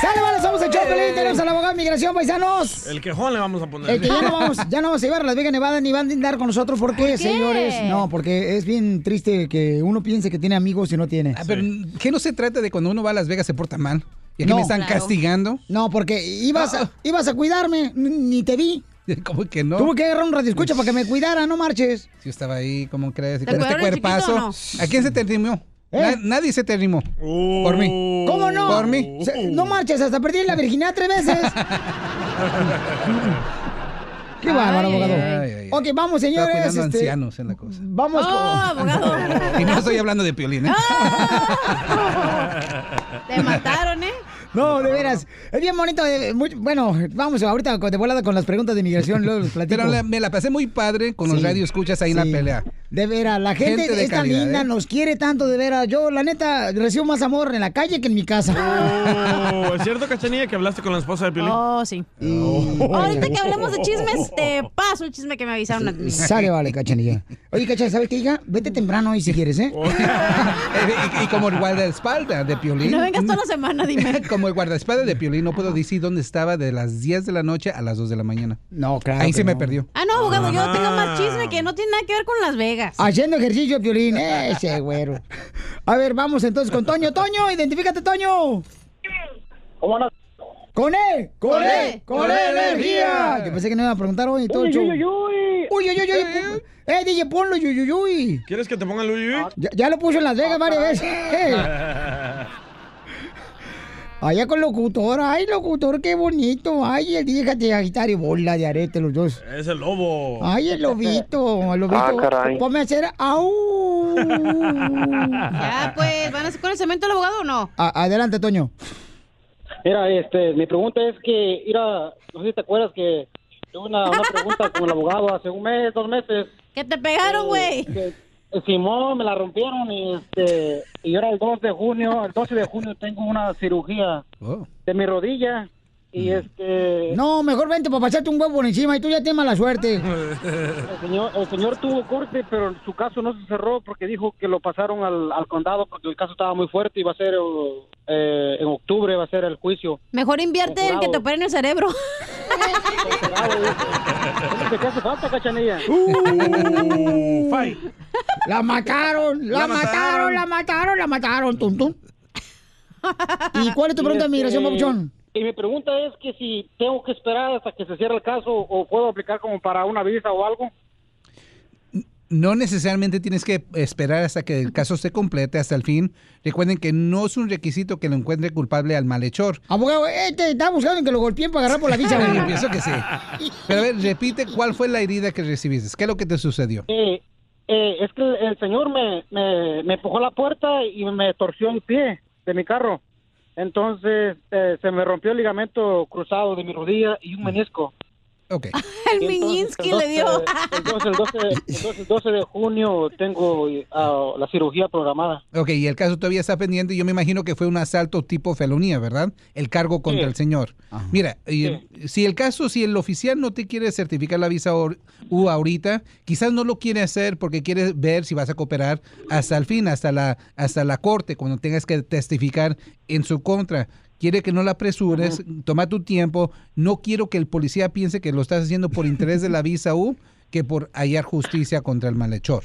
¡Sale, vale! Somos el Choplin, tenemos al abogado de migración, paisanos. El quejón le vamos a poner. El que ya no vamos, ya no vamos a llevar a Las Vegas, Nevada, ni van a andar con nosotros. ¿Por qué, qué? señores? No, porque es bien triste que uno piense que tiene amigos y no tiene. Ah, pero que no se trata de cuando uno va a Las Vegas se porta mal. Y aquí No. me están Claro. castigando. No, porque ibas a, ibas a cuidarme, ni te vi. ¿Cómo que no? Tuve que agarrar un radio escucha para que me cuidara, no marches. Si yo estaba ahí, ¿cómo crees? ¿Te con este cuerpazo. no? ¿A quién se te rimó? Na- nadie se te rimó. Por mí. ¿Cómo no? Por mí. Se- no marches, hasta perdí la virginidad tres veces. Qué bárbaro, abogado. ay, ay. Ok, vamos, Estaba señores. cuidando este, ancianos en la cosa. Vamos con... Y no estoy hablando de piolín, ¿eh? Te mataron, ¿eh? No, de veras. Es bien bonito. eh, muy- bueno, vamos ahorita de volada con las preguntas de inmigración. Luego les platico. Pero la- me la pasé muy padre con los Sí. radioescuchas ahí en la pelea. De veras, la gente, Gente de es tan linda, ¿eh? nos quiere tanto, de veras. Yo, la neta, recibo más amor en la calle que en mi casa. Oh, ¿Es cierto, Cachanilla, que hablaste con la esposa de Piolín? Oh, sí. Ahorita que hablemos de chismes, te paso el chisme que me avisaron a. Sale, vale, cachanilla. Oye, cachanilla, ¿sabes qué, hija? Vete temprano hoy si quieres, ¿eh? y, y como el guardaespaldas de Piolín. No vengas toda la semana, dime. como el guardaespaldas de Piolín, no puedo decir dónde estaba de las 10 de la noche a las 2 de la mañana. No, claro. Ahí que se me perdió. Ah, no, abogado, yo tengo más chisme que no tiene nada que ver con Las Vegas. Haciendo ejercicio, Piolín. Ese güero. A ver, vamos entonces con Toño. Toño, identifícate, Toño. ¿Cómo no? ¡Con E! ¡Con Con E! E, ¡Con con E E energía! Yo pensé que no iba a preguntar hoy todo el Uy, show. uy, uy, uy. Uy, uy, uy, Eh, DJ, ponlo, uy, uy, uy. ¿Quieres que te ponga el uy, uy? Ya, ya lo puso en Las Vegas varias veces. Allá con locutor. Ay, locutor, qué bonito. Ay, el DJ de agitar y bola de arete los dos. Es el lobo. Ay, el lobito, el lobito. Ah, caray. Ponme a hacer au. Ya, pues, ¿van a hacer con el cemento el abogado o no? A- adelante, Toño. Mira, este, mi pregunta es que, mira, no sé si te acuerdas que tuve una, una pregunta con el abogado hace un mes, dos meses. Que te pegaron, güey. Que- que Simón me la rompieron y este y ahora el 2 de junio, el 12 de junio tengo una cirugía de mi rodilla y este No, mejor vente para pasarte un huevo por encima y tú ya tienes mala suerte. el señor el señor tuvo corte, pero su caso no se cerró porque dijo que lo pasaron al, al condado porque el caso estaba muy fuerte y va a ser eh, en octubre va a ser el juicio. Mejor invierte en que te operen el cerebro. ¿Qué te hace falta, cachanilla? Uh, La mataron, la, La mataron, mataron. la mataron, la mataron, tum, tum. ¿Y cuál es tu pregunta de migración, este, papuchón? Y mi pregunta es que si tengo que esperar hasta que se cierre el caso o puedo aplicar como para una visa o algo. No necesariamente tienes que esperar hasta que el caso se complete hasta el fin. Recuerden que no es un requisito que lo encuentre culpable al malhechor. Abogado, este está buscando que lo golpeen para agarrar por la visa. Pienso que sí. Pero a ver, repite cuál fue la herida que recibiste. ¿Qué es lo que te sucedió? Eh, eh, es que el, señor me, me, me empujó la puerta y me torció el pie de mi carro. Entonces eh, se me rompió el ligamento cruzado de mi rodilla y un menisco. Ok. El Miñinsky le dio. Entonces el 12, entonces, el 12 de junio tengo ah, la cirugía programada. Ok, y el caso todavía está pendiente. Yo me imagino que fue un asalto tipo felonía, ¿verdad? El cargo contra Sí. el señor. Mira, si el caso, si el oficial no te quiere certificar la visa U ahorita, quizás no lo quiere hacer porque quiere ver si vas a cooperar hasta el fin, hasta la, hasta la corte, cuando tengas que testificar en su contra. Quiere que no la apresures, toma tu tiempo. No quiero que el policía piense que lo estás haciendo por interés de la visa U que por hallar justicia contra el malhechor.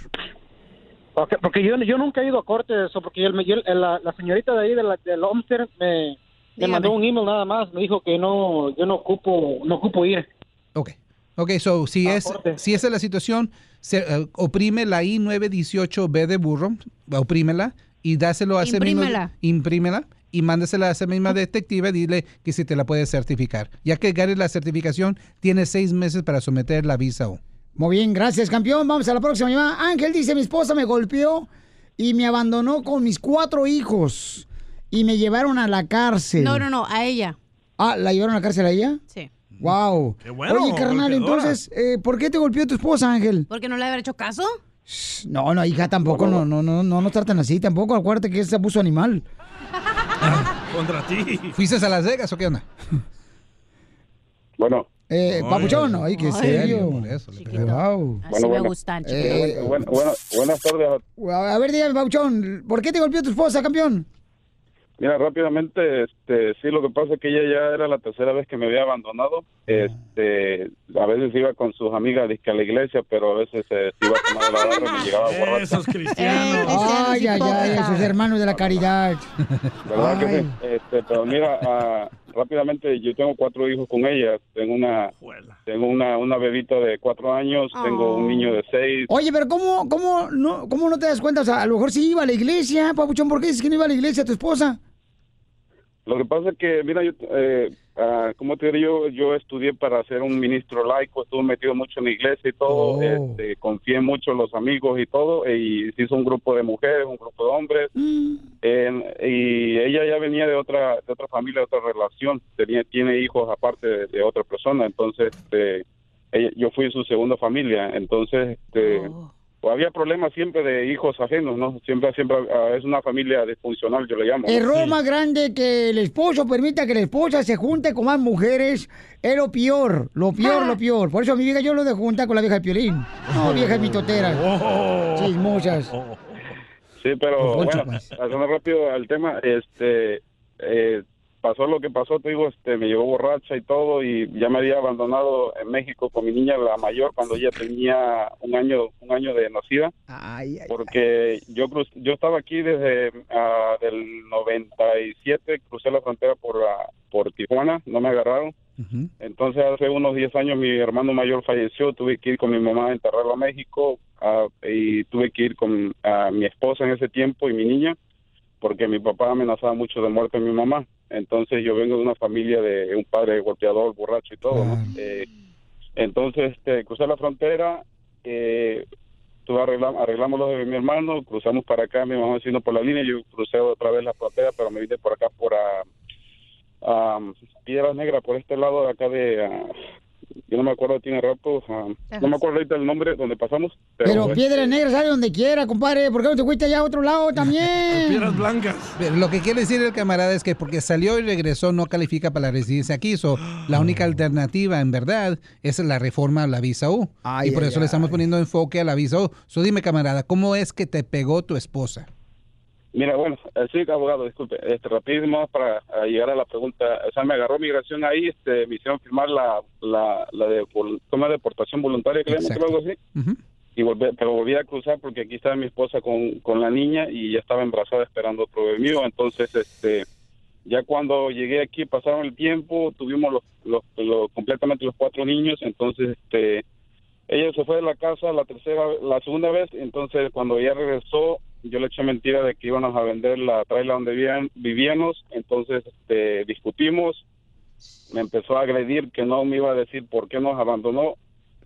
Ok, porque yo, yo nunca he ido a corte de eso, porque yo- la, la señorita de ahí de la, del Homestead me, me mandó un email nada más, me dijo que no, yo no ocupo, no ocupo ir. Ok, ok, so si, es, si esa es la situación, se, eh, oprime la I-918B de burro, oprímela y dáselo a ese mismo... Imprímela. Imprímela y mándasela a esa misma detective, dile que si te la puede certificar. Ya que ganes la certificación, tienes seis meses para someter la visa U. Muy bien, gracias, campeón. Vamos a la próxima llamada. Ángel dice, mi esposa me golpeó y me abandonó con mis cuatro hijos y me llevaron a la cárcel. No, no, no, a ella. Ah, ¿la llevaron a la cárcel a ella? Sí. Wow. bueno, Oye, carnal, golpeadora. entonces, eh, ¿por qué te golpeó tu esposa, Ángel? ¿Por qué no le haber hecho caso? No, no, hija, tampoco, no, no, no, no nos tratan así, tampoco, acuérdate que es abuso animal. Contra ti. ¿Fuiste a Las Vegas o qué onda? Bueno. Eh, papuchón, ay, qué Ay, serio. Wow. Bueno, bueno. Eh, Bueno, bueno, buenas tardes. a ver, dígame, papuchón, ¿por qué te golpeó tu esposa, campeón? Mira, rápidamente, este, sí, lo que pasa es que ella ya era la tercera vez que me había abandonado. Este, a veces iba con sus amigas dizque a la iglesia, pero a veces eh, se iba a tomar la barra y me llegaba borracha. Esos cristianos. Ay, ay, ay, esos hermanos de la caridad. ¿Verdad que Ay. sí? Este, pero mira, ah, rápidamente, yo tengo cuatro hijos con ella. Tengo una, tengo una, una bebita de cuatro años, tengo un niño de seis. Oye, pero ¿cómo, cómo, no, ¿cómo no te das cuenta? O sea, a lo mejor sí iba a la iglesia, papuchón, ¿por qué dices que no iba a la iglesia tu esposa? Lo que pasa es que, mira, yo, eh, ah, como te digo, yo, yo estudié para ser un ministro laico, estuve metido mucho en la iglesia y todo, Oh. este, confié mucho en los amigos y todo, y se hizo un grupo de mujeres, un grupo de hombres, Mm. y ella ya venía de otra de otra familia, de otra relación, tenía tiene hijos aparte de, de otra persona, entonces este, ella- yo fui su segunda familia, entonces este, pues, había problemas siempre de hijos ajenos, ¿no? Siempre, siempre ah, es una familia disfuncional, yo le llamo. ¿no? Error más grande que el esposo permita que la esposa se junte con más mujeres es lo peor, lo peor, lo peor. Por eso a mi vieja yo lo de juntar con la vieja de Piolín. No, viejas mitoteras. Chismosas. Sí, pero Pues, Poncho, bueno, pasando rápido al tema, este, eh, pasó lo que pasó, te digo, este, me llevó borracha y todo, y ya me había abandonado en México con mi niña, la mayor, cuando ella tenía un año, un año de nacida, porque yo cruz, yo estaba aquí desde ah, del 97, crucé la frontera por, ah, por Tijuana, no me agarraron. Entonces hace unos 10 años mi hermano mayor falleció, tuve que ir con mi mamá a enterrarlo a México ah, y tuve que ir con ah, mi esposa en ese tiempo y mi niña porque mi papá amenazaba mucho de muerte a mi mamá. Entonces yo vengo de una familia de un padre golpeador, borracho y todo, ¿no? Eh, entonces este, crucé la frontera, eh, tuve arregla- arreglamos lo de mi hermano, cruzamos para acá, mi mamá vecino por la línea, yo crucé otra vez la frontera, pero me vine por acá por ah, ah, Piedras Negras, por este lado de acá de... ah, yo no me acuerdo, tiene rato, ah, no me acuerdo ahorita el nombre donde pasamos. Pero este, Piedras Negras sale donde quiera, compadre. ¿Por qué no te fuiste allá a otro lado también? blancas. Pero lo que quiere decir el camarada es que porque salió y regresó no califica para la residencia aquí. So, la única alternativa, en verdad, es la reforma a la visa U. Ay, y por ay, eso le estamos poniendo enfoque a la visa U. So, dime, camarada, ¿cómo es que te pegó tu esposa? Mira, bueno, eh, sí, abogado, disculpe, este, rapidísimo para llegar a la pregunta. O sea, me agarró migración ahí, este, me hicieron firmar la, la, la de, toma de deportación voluntaria, llaman, Exacto. algo así. Y volví, pero volví a cruzar porque aquí estaba mi esposa con, con la niña y ya estaba embarazada esperando otro bebé mío. Entonces, este, ya cuando llegué aquí, pasaron el tiempo, tuvimos los, los, los- completamente los cuatro niños. Entonces, este, ella se fue de la casa la tercera, la segunda vez, entonces cuando ella regresó, yo le eché mentira de que íbamos a vender la traila donde vivíamos, entonces este, discutimos, me empezó a agredir que no me iba a decir por qué nos abandonó.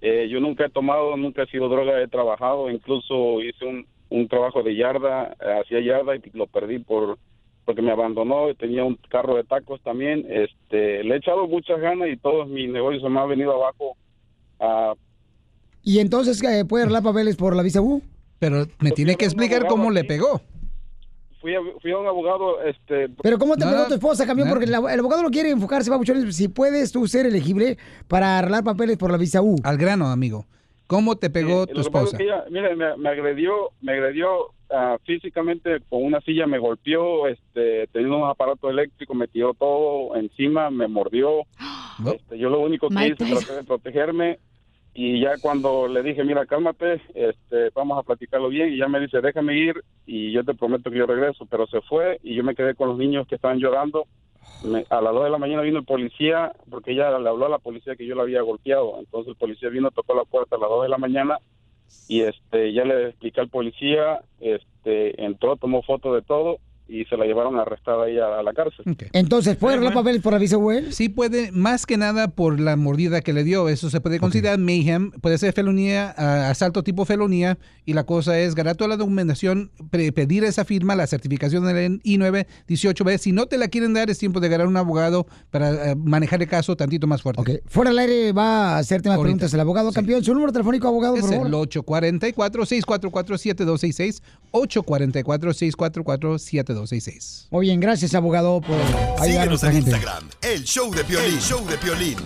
Eh, yo nunca he tomado, nunca he sido droga, he trabajado, incluso hice un, un trabajo de yarda, eh, hacía yarda y lo perdí por porque me abandonó, tenía un carro de tacos también, este, le he echado muchas ganas y todos mis negocios me han venido abajo. Ah, ¿Y entonces eh, puede arreglar papeles por la visa U? Pero me tiene que explicar cómo le pegó. fui, a, fui a un abogado, este... Pero ¿cómo te No, pegó tu esposa, campeón? Porque el, el abogado no quiere enfocarse, papuchones, si puedes tú ser elegible para arreglar papeles por la visa U. Al grano, amigo. ¿Cómo te pegó tu lo es esposa? que ella, mire, me, me agredió, me agredió ah, físicamente con una silla, me golpeó, este, teniendo un aparato eléctrico, me tiró todo encima, me mordió. Este, yo lo único que hice traté de protegerme y ya cuando le dije, mira, cálmate, este, vamos a platicarlo bien y ya me dice, déjame ir y yo te prometo que yo regreso, pero se fue y yo me quedé con los niños que estaban llorando. A las 2 de la mañana vino el policía porque ella le habló a la policía que yo la había golpeado. Entonces el policía vino, tocó la puerta a las 2 de la mañana y este ya le expliqué al policía, este entró, tomó foto de todo y se la llevaron arrestada ahí a, la cárcel. Entonces, ¿puede arreglar papeles por U él? Sí puede, más que nada por la mordida que le dio. Eso se puede considerar mayhem, puede ser felonía, asalto tipo felonía, y la cosa es ganar toda la documentación, pre- pedir esa firma, la certificación del I9 18B. Si no te la quieren dar, es tiempo de ganar un abogado para ah, manejar el caso tantito más fuerte. Fuera del aire va a hacerte más Ahorita. preguntas el abogado, campeón. Su número telefónico, abogado, Es por favor. el 844-644-7266, 844-644-7266. Muy bien, gracias, abogado, por ayudar a Síguenos en gente. Instagram, el show de Piolín, show de Piolín.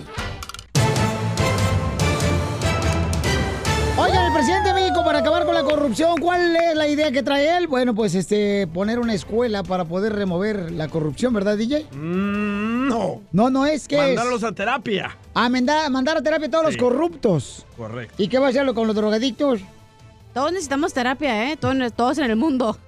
Oigan, el presidente de México para acabar con la corrupción, ¿cuál es la idea que trae él? Bueno, pues este poner una escuela para poder remover la corrupción, ¿verdad, DJ? no. No, no es que Mandarlos a terapia. a mandar, a terapia a todos los corruptos. Correcto. ¿Y qué va a hacerlo con los drogadictos? Todos necesitamos terapia, ¿eh? Todos en el mundo.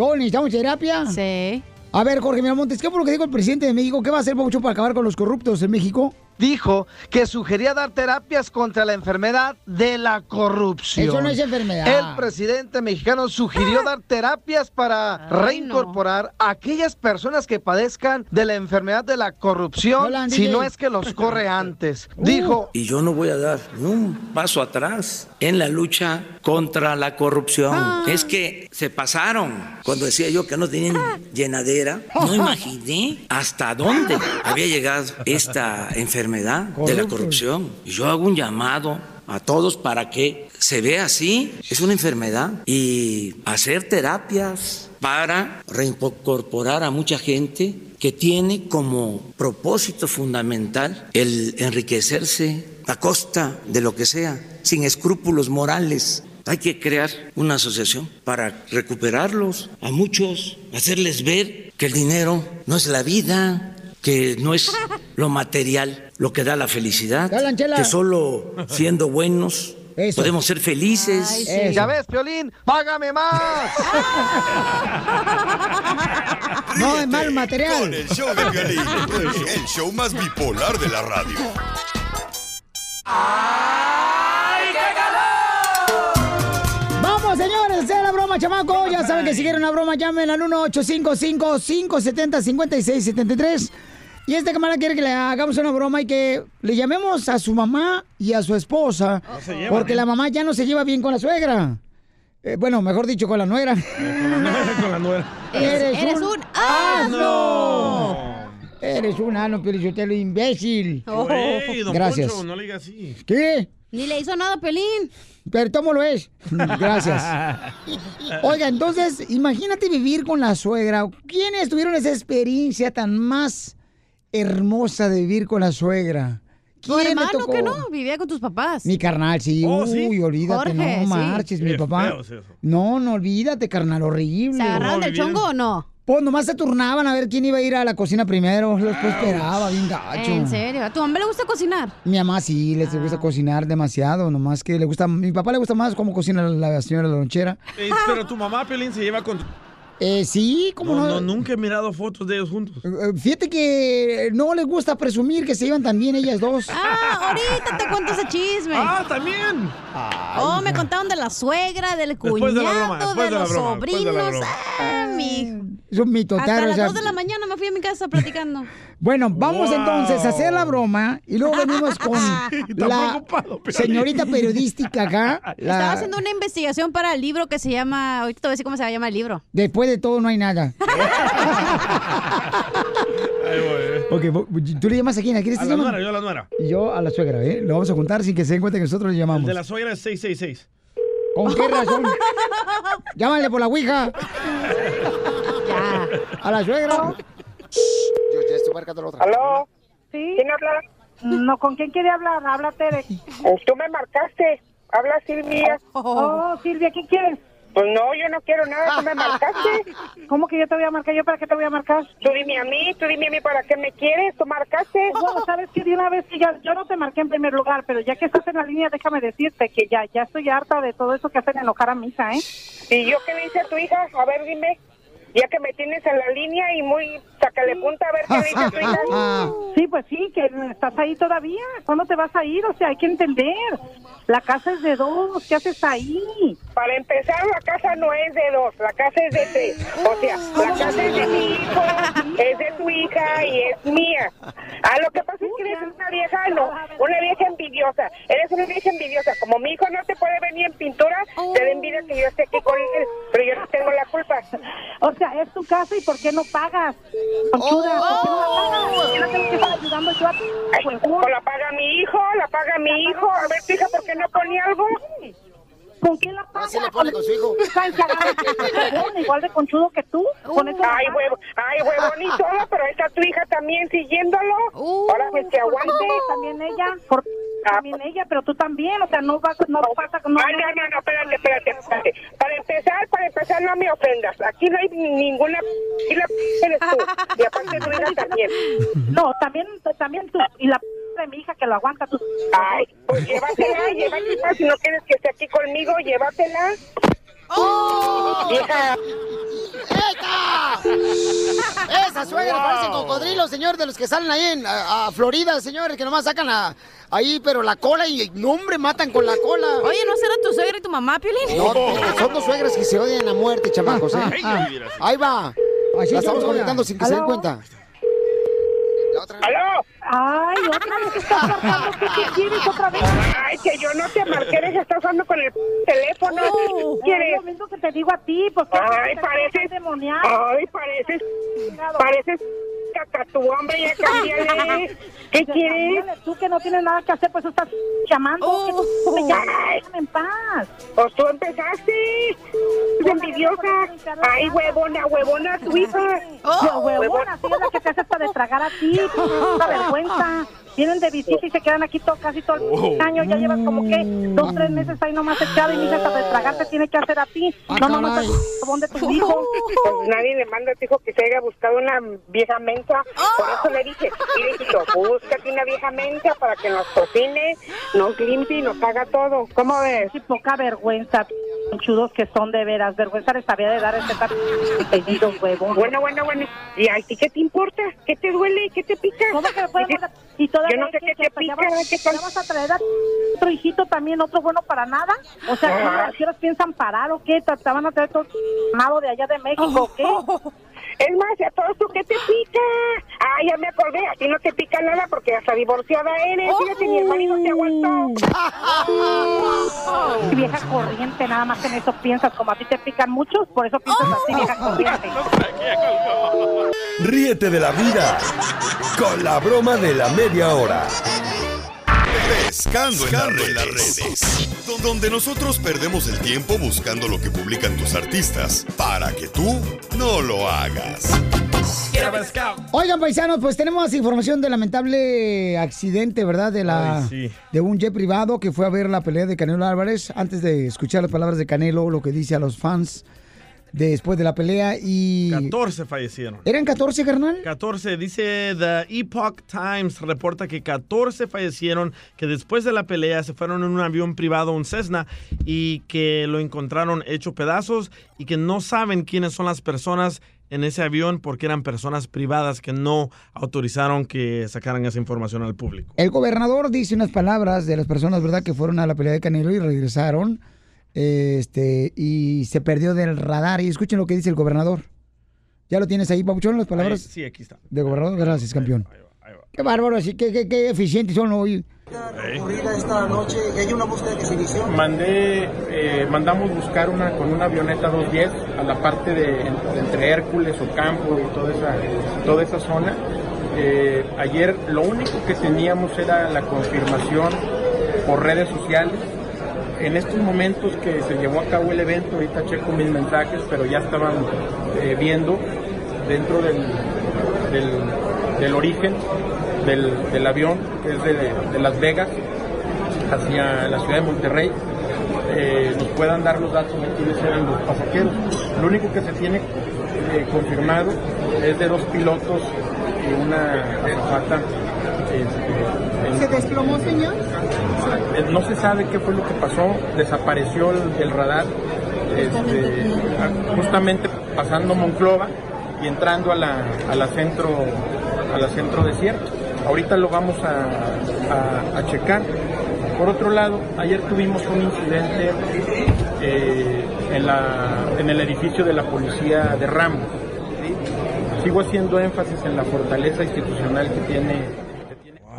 ¿Todos necesitamos terapia? Sí. A ver, Jorge Miramontes, ¿qué fue lo que dijo el presidente de México? ¿Qué va a hacer Pabucho para acabar con los corruptos en México? Dijo que sugería dar terapias contra la enfermedad de la corrupción. Eso no es enfermedad. El presidente mexicano sugirió dar terapias para reincorporar a aquellas personas que padezcan de la enfermedad de la corrupción, Hola, si no es que los corre antes. Dijo, Y yo no voy a dar ni un paso atrás en la lucha contra la corrupción. Es que se pasaron. Cuando decía yo que no tenían llenadera, no imaginé hasta dónde había llegado esta enfermedad de la corrupción. Y yo hago un llamado a todos para que se vea así. Es una enfermedad. Y hacer terapias para reincorporar a mucha gente que tiene como propósito fundamental el enriquecerse a costa de lo que sea, sin escrúpulos morales. Hay que crear una asociación para recuperarlos a muchos, hacerles ver que el dinero no es la vida, que no es lo material lo que da la felicidad, que solo siendo buenos podemos ser felices. ya ves, Piolín, págame más. No, es mal Con material. el show de Piolín, el show más bipolar de la radio. Broma, chamaco. Ya saben que si quieren una broma, llamen al 1-855-570-5673. Y este camarada quiere que le hagamos una broma y que le llamemos a su mamá y a su esposa. se llevan, porque ¿eh? la mamá ya no se lleva bien con la suegra. Eh, bueno, mejor dicho, con la nuera. Con la nuera. Eres, Eres un, un asno. Eres un asno, lo imbécil. Oh. Don Gracias. Poncho, no le diga así. ¿Qué? Ni le hizo nada, Pelín. Pero ¿cómo lo es? Gracias. Oiga, entonces, imagínate vivir con la suegra. ¿Quiénes tuvieron esa experiencia tan más hermosa de vivir con la suegra? Tu ¿Quién le hermano tocó? que no, vivía con tus papás. Mi carnal, sí. Oh, Uy, ¿sí? olvídate, Jorge, no sí. marches, mi papá. feo es eso. No, no olvídate, carnal, horrible. ¿Se agarraron del chongo o no? Pues nomás se turnaban a ver quién iba a ir a la cocina primero. Después esperaba, bien gacho. ¿En serio? ¿A tu mamá le gusta cocinar? Mi mamá sí, les gusta Ah. cocinar demasiado, nomás que le gusta, mi papá le gusta más cómo cocina la señora lonchera. Ey, pero tu mamá, Pelín, se lleva con, Eh, sí, ¿cómo No, no? no, nunca he mirado fotos de ellos juntos. Eh, Fíjate que no les gusta presumir que se llevan tan bien ellas dos. Ah, ahorita te cuento ese chisme. Ah, también. Oh, me contaron de la suegra, del cuñado, de la broma, después de de la los broma, después de la sobrinos. broma. Ah, mi. Es un mito, Hasta Taro, o las sea, 2 de la mañana me fui a mi casa platicando. Bueno, vamos Wow. entonces a hacer la broma y luego venimos con la señorita periodística acá. la- Estaba haciendo una investigación para el libro que se llama. Ahorita te voy a decir cómo se llama el libro. Después de todo no hay nada. Ok, vo- ¿tú le llamas a quién? ¿A quién A la nuera, yo a la nuera. Y yo a la suegra, ¿eh? Lo vamos a juntar sin que se den cuenta que nosotros le El llamamos. de la suegra es 666. ¿Con qué razón? Llámale por la ouija. Ya. A la suegra. Yo ya estoy marcando la otra. ¿Aló? ¿Sí? ¿Quién habla? No, ¿con quién quiere hablar? Habla Tere. Tú me marcaste. Habla Silvia. Oh, Silvia, ¿qué quieres? Pues no, yo no quiero nada, tú me marcaste. ¿Cómo que yo te voy a marcar? ¿Yo para qué te voy a marcar? Tú dime a mí, tú dime a mí para qué me quieres, tú marcaste. Bueno, sabes que de una vez que ya, yo no te marqué en primer lugar, pero ya que estás en la línea, déjame decirte que ya, ya estoy harta de todo eso que hacen enojar a mi hija, ¿eh? ¿Y yo qué le hice a tu hija? A ver, dime. Ya que me tienes en la línea y muy sácale punta, a ver qué le hice a tu hija. Sí, pues sí, que estás ahí todavía. ¿Cuándo te vas a ir? O sea, hay que entender. La casa es de dos. ¿Qué haces ahí? Para empezar, la casa no es de dos. La casa es de tres. O sea, la casa es de mi hijo, es de tu hija y es mía. Ah, lo que pasa es que eres una vieja, no, una vieja envidiosa. Eres una vieja envidiosa. Como mi hijo no te puede venir en pintura, te da envidia que yo esté aquí con él. Pero yo no tengo la culpa. O sea, es tu casa y ¿por qué no pagas? Conchuda, ¿por qué no la pagas? ¿Por qué no tengo que estar ayudando yo a ti? Pues, o la paga mi hijo, la paga mi hijo. A ver, tu hija, ¿por qué no pone algo? ¿Con quién la paga? Así le pone con su hijo. Igual de conchudo que tú. Con eso ay, huevo, ay, huevón y todo, pero está tu hija también siguiéndolo. Ahora pues que aguante. También ella. Por, también ella, pero tú también. O sea, no vas, no pasa. No, ay, no, no, no, espérate, espérate, espérate. Para empezar, para empezar, no me ofendas. Aquí no hay ninguna. Y la eres tú. Y aparte tu hija también. No, también, también tú. Y la de mi hija que lo aguanta tú. Ay, pues llévatela, llévatela. Si no quieres que esté aquí conmigo, llévatela. ¡Oh! Vieja. ¡Esta! Esa suegra parece cocodrilo, señor, de los que salen ahí en, a, a Florida, señores, que nomás sacan a- ahí, pero la cola y no, hombre, matan con la cola. Oye, ¿no será tu suegra y tu mamá, Piolín? No, son dos suegras que se odian a muerte, chamacos, ¿eh? Ah, Ahí va. Así la estamos conectando sin que se den ¿Aló? Ay, otra vez estás marcando. ¿Qué, qué quieres otra vez? Ay, que yo no te marqué, eres estás usando con el teléfono. ¿Qué quieres? lo mismo que te digo a ti, pues. Ay, pareces. Ay, pareces. Pareces. Cacatú, hombre, ya cámbiale. ¿Qué quieres? Tú que no tienes nada que hacer, pues estás llamando. que tú me llamas, déjame en paz. Pues tú empezaste. Es envidiosa. Ay, huevona, huevona, tu hija. Oh, huevona, sí es la que te hace para tragar a ti. Una vergüenza. Vienen de visita y se quedan aquí todo, casi todo el año. Ya llevas como que dos, tres meses ahí nomás echado y mi hija hasta de tragar te tiene que hacer a ti. No nomás el jabón de tu hijo. Pues nadie le manda a tu hijo que se haya buscado una vieja mensa. Por eso le dije, mire, hijito, búscate una vieja mensa para que nos cocine, nos limpie y nos haga todo. ¿Cómo ves? Sí, poca vergüenza, chudos que son de veras. Vergüenza les había de dar este apellido huevo. Bueno, bueno, bueno. ¿Y a ti qué te importa? ¿Qué te duele? ¿Qué te pica? ¿Cómo que Y todavía Yo no sé qué te pica. ¿Qué vas a traer a otro hijito también, otro bueno para nada? O sea, ¿a qué horas piensan parar o qué? ¿Te van a traer todo de allá de México o qué? Es más, ¿a todo esto qué te pica? Ah, ya me acordé, a ti no te pica nada porque hasta divorciada eres. Fíjate, mi hermanito te aguantó. Vieja corriente, nada más en eso piensas. Como a ti te pican muchos, por eso piensas así, vieja corriente. Ríete de la vida con la broma de la media hora. Pescando, en, las redes, do- donde nosotros perdemos el tiempo buscando lo que publican tus artistas para que tú no lo hagas. Oigan, paisanos, pues tenemos información del lamentable accidente, ¿verdad? De la Ay, sí. de un jet privado que fue a ver la pelea de Canelo Álvarez. Antes de escuchar las palabras de Canelo, lo que dice a los fans después de la pelea y... 14 fallecieron. ¿Eran 14, carnal? 14, dice The Epoch Times, reporta que 14 fallecieron, que después de la pelea se fueron en un avión privado, un Cessna, y que lo encontraron hecho pedazos y que no saben quiénes son las personas en ese avión porque eran personas privadas que no autorizaron que sacaran esa información al público. El gobernador dice unas palabras de las personas, ¿verdad?, que fueron a la pelea de Canelo y regresaron, este, y se perdió del radar. Y escuchen lo que dice el gobernador. ¿Ya lo tienes ahí, Papuchón, las palabras? Ahí, sí, aquí está. De gobernador, gracias, campeón. Qué bárbaro, así que qué, qué eficientes son hoy. ocurrida esta noche hay una búsqueda que se inició. Mandé, eh, mandamos buscar una con una avioneta 210 a la parte de, de entre Hércules, Ocampo y toda esa, toda esa zona. Eh, ayer lo único que teníamos era la confirmación por redes sociales. En estos momentos que se llevó a cabo el evento, ahorita checo mis mensajes, pero ya estaban eh, viendo dentro del, origen del, avión, que es de, de Las Vegas hacia la ciudad de Monterrey, eh, nos puedan dar los datos de quiénes eran los pasajeros. Lo único que se tiene eh, confirmado es de dos pilotos y una azafata. ¿Se desplomó, señor? eh, no se sabe qué fue lo que pasó, desapareció el, radar, este, a- justamente pasando Monclova y entrando a la, a la centro, a la centro desierto. Ahorita lo vamos a, a- checar. Por otro lado, ayer tuvimos un incidente eh, en, la, en el edificio de la policía de Ramos. Sigo haciendo énfasis en la fortaleza institucional que tiene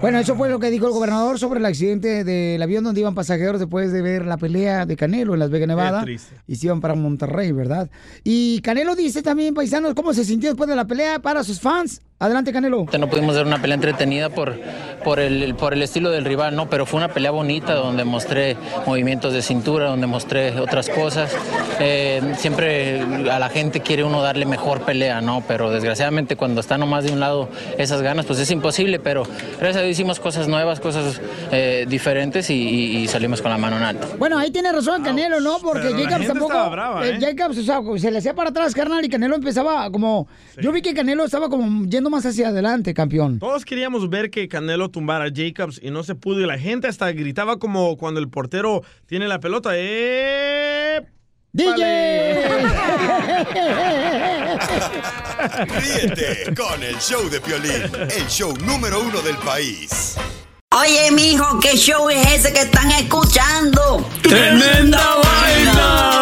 Bueno, eso fue lo que dijo el gobernador sobre el accidente del avión donde iban pasajeros después de ver la pelea de Canelo en Las Vegas, Nevada. Y se iban para Monterrey, ¿verdad? Y Canelo dice también, paisanos, cómo se sintió después de la pelea para sus fans. Adelante, Canelo. No pudimos ver una pelea entretenida por, por, el, por el estilo del rival, ¿no? Pero fue una pelea bonita donde mostré movimientos de cintura, donde mostré otras cosas. Eh, siempre a la gente quiere uno darle mejor pelea, ¿no? Pero desgraciadamente cuando está nomás de un lado esas ganas, pues es imposible. Pero gracias a Dios hicimos cosas nuevas, cosas eh, diferentes y, y- y salimos con la mano en alto. Bueno, ahí tiene razón Canelo, ¿no? Porque Pero Jacobs tampoco. brava, eh, ¿eh? Jacobs, o sea, se le hacía para atrás, carnal, y Canelo empezaba como. Yo vi que Canelo estaba como yendo más hacia adelante, campeón. Todos queríamos ver que Canelo tumbara a Jacobs y no se pudo y la gente hasta gritaba como cuando el portero tiene la pelota. ¡Eh! Ríete con el show de Piolín, el show número uno del país. Oye, mijo, ¿qué show es ese que están escuchando? ¡Tremenda vaina!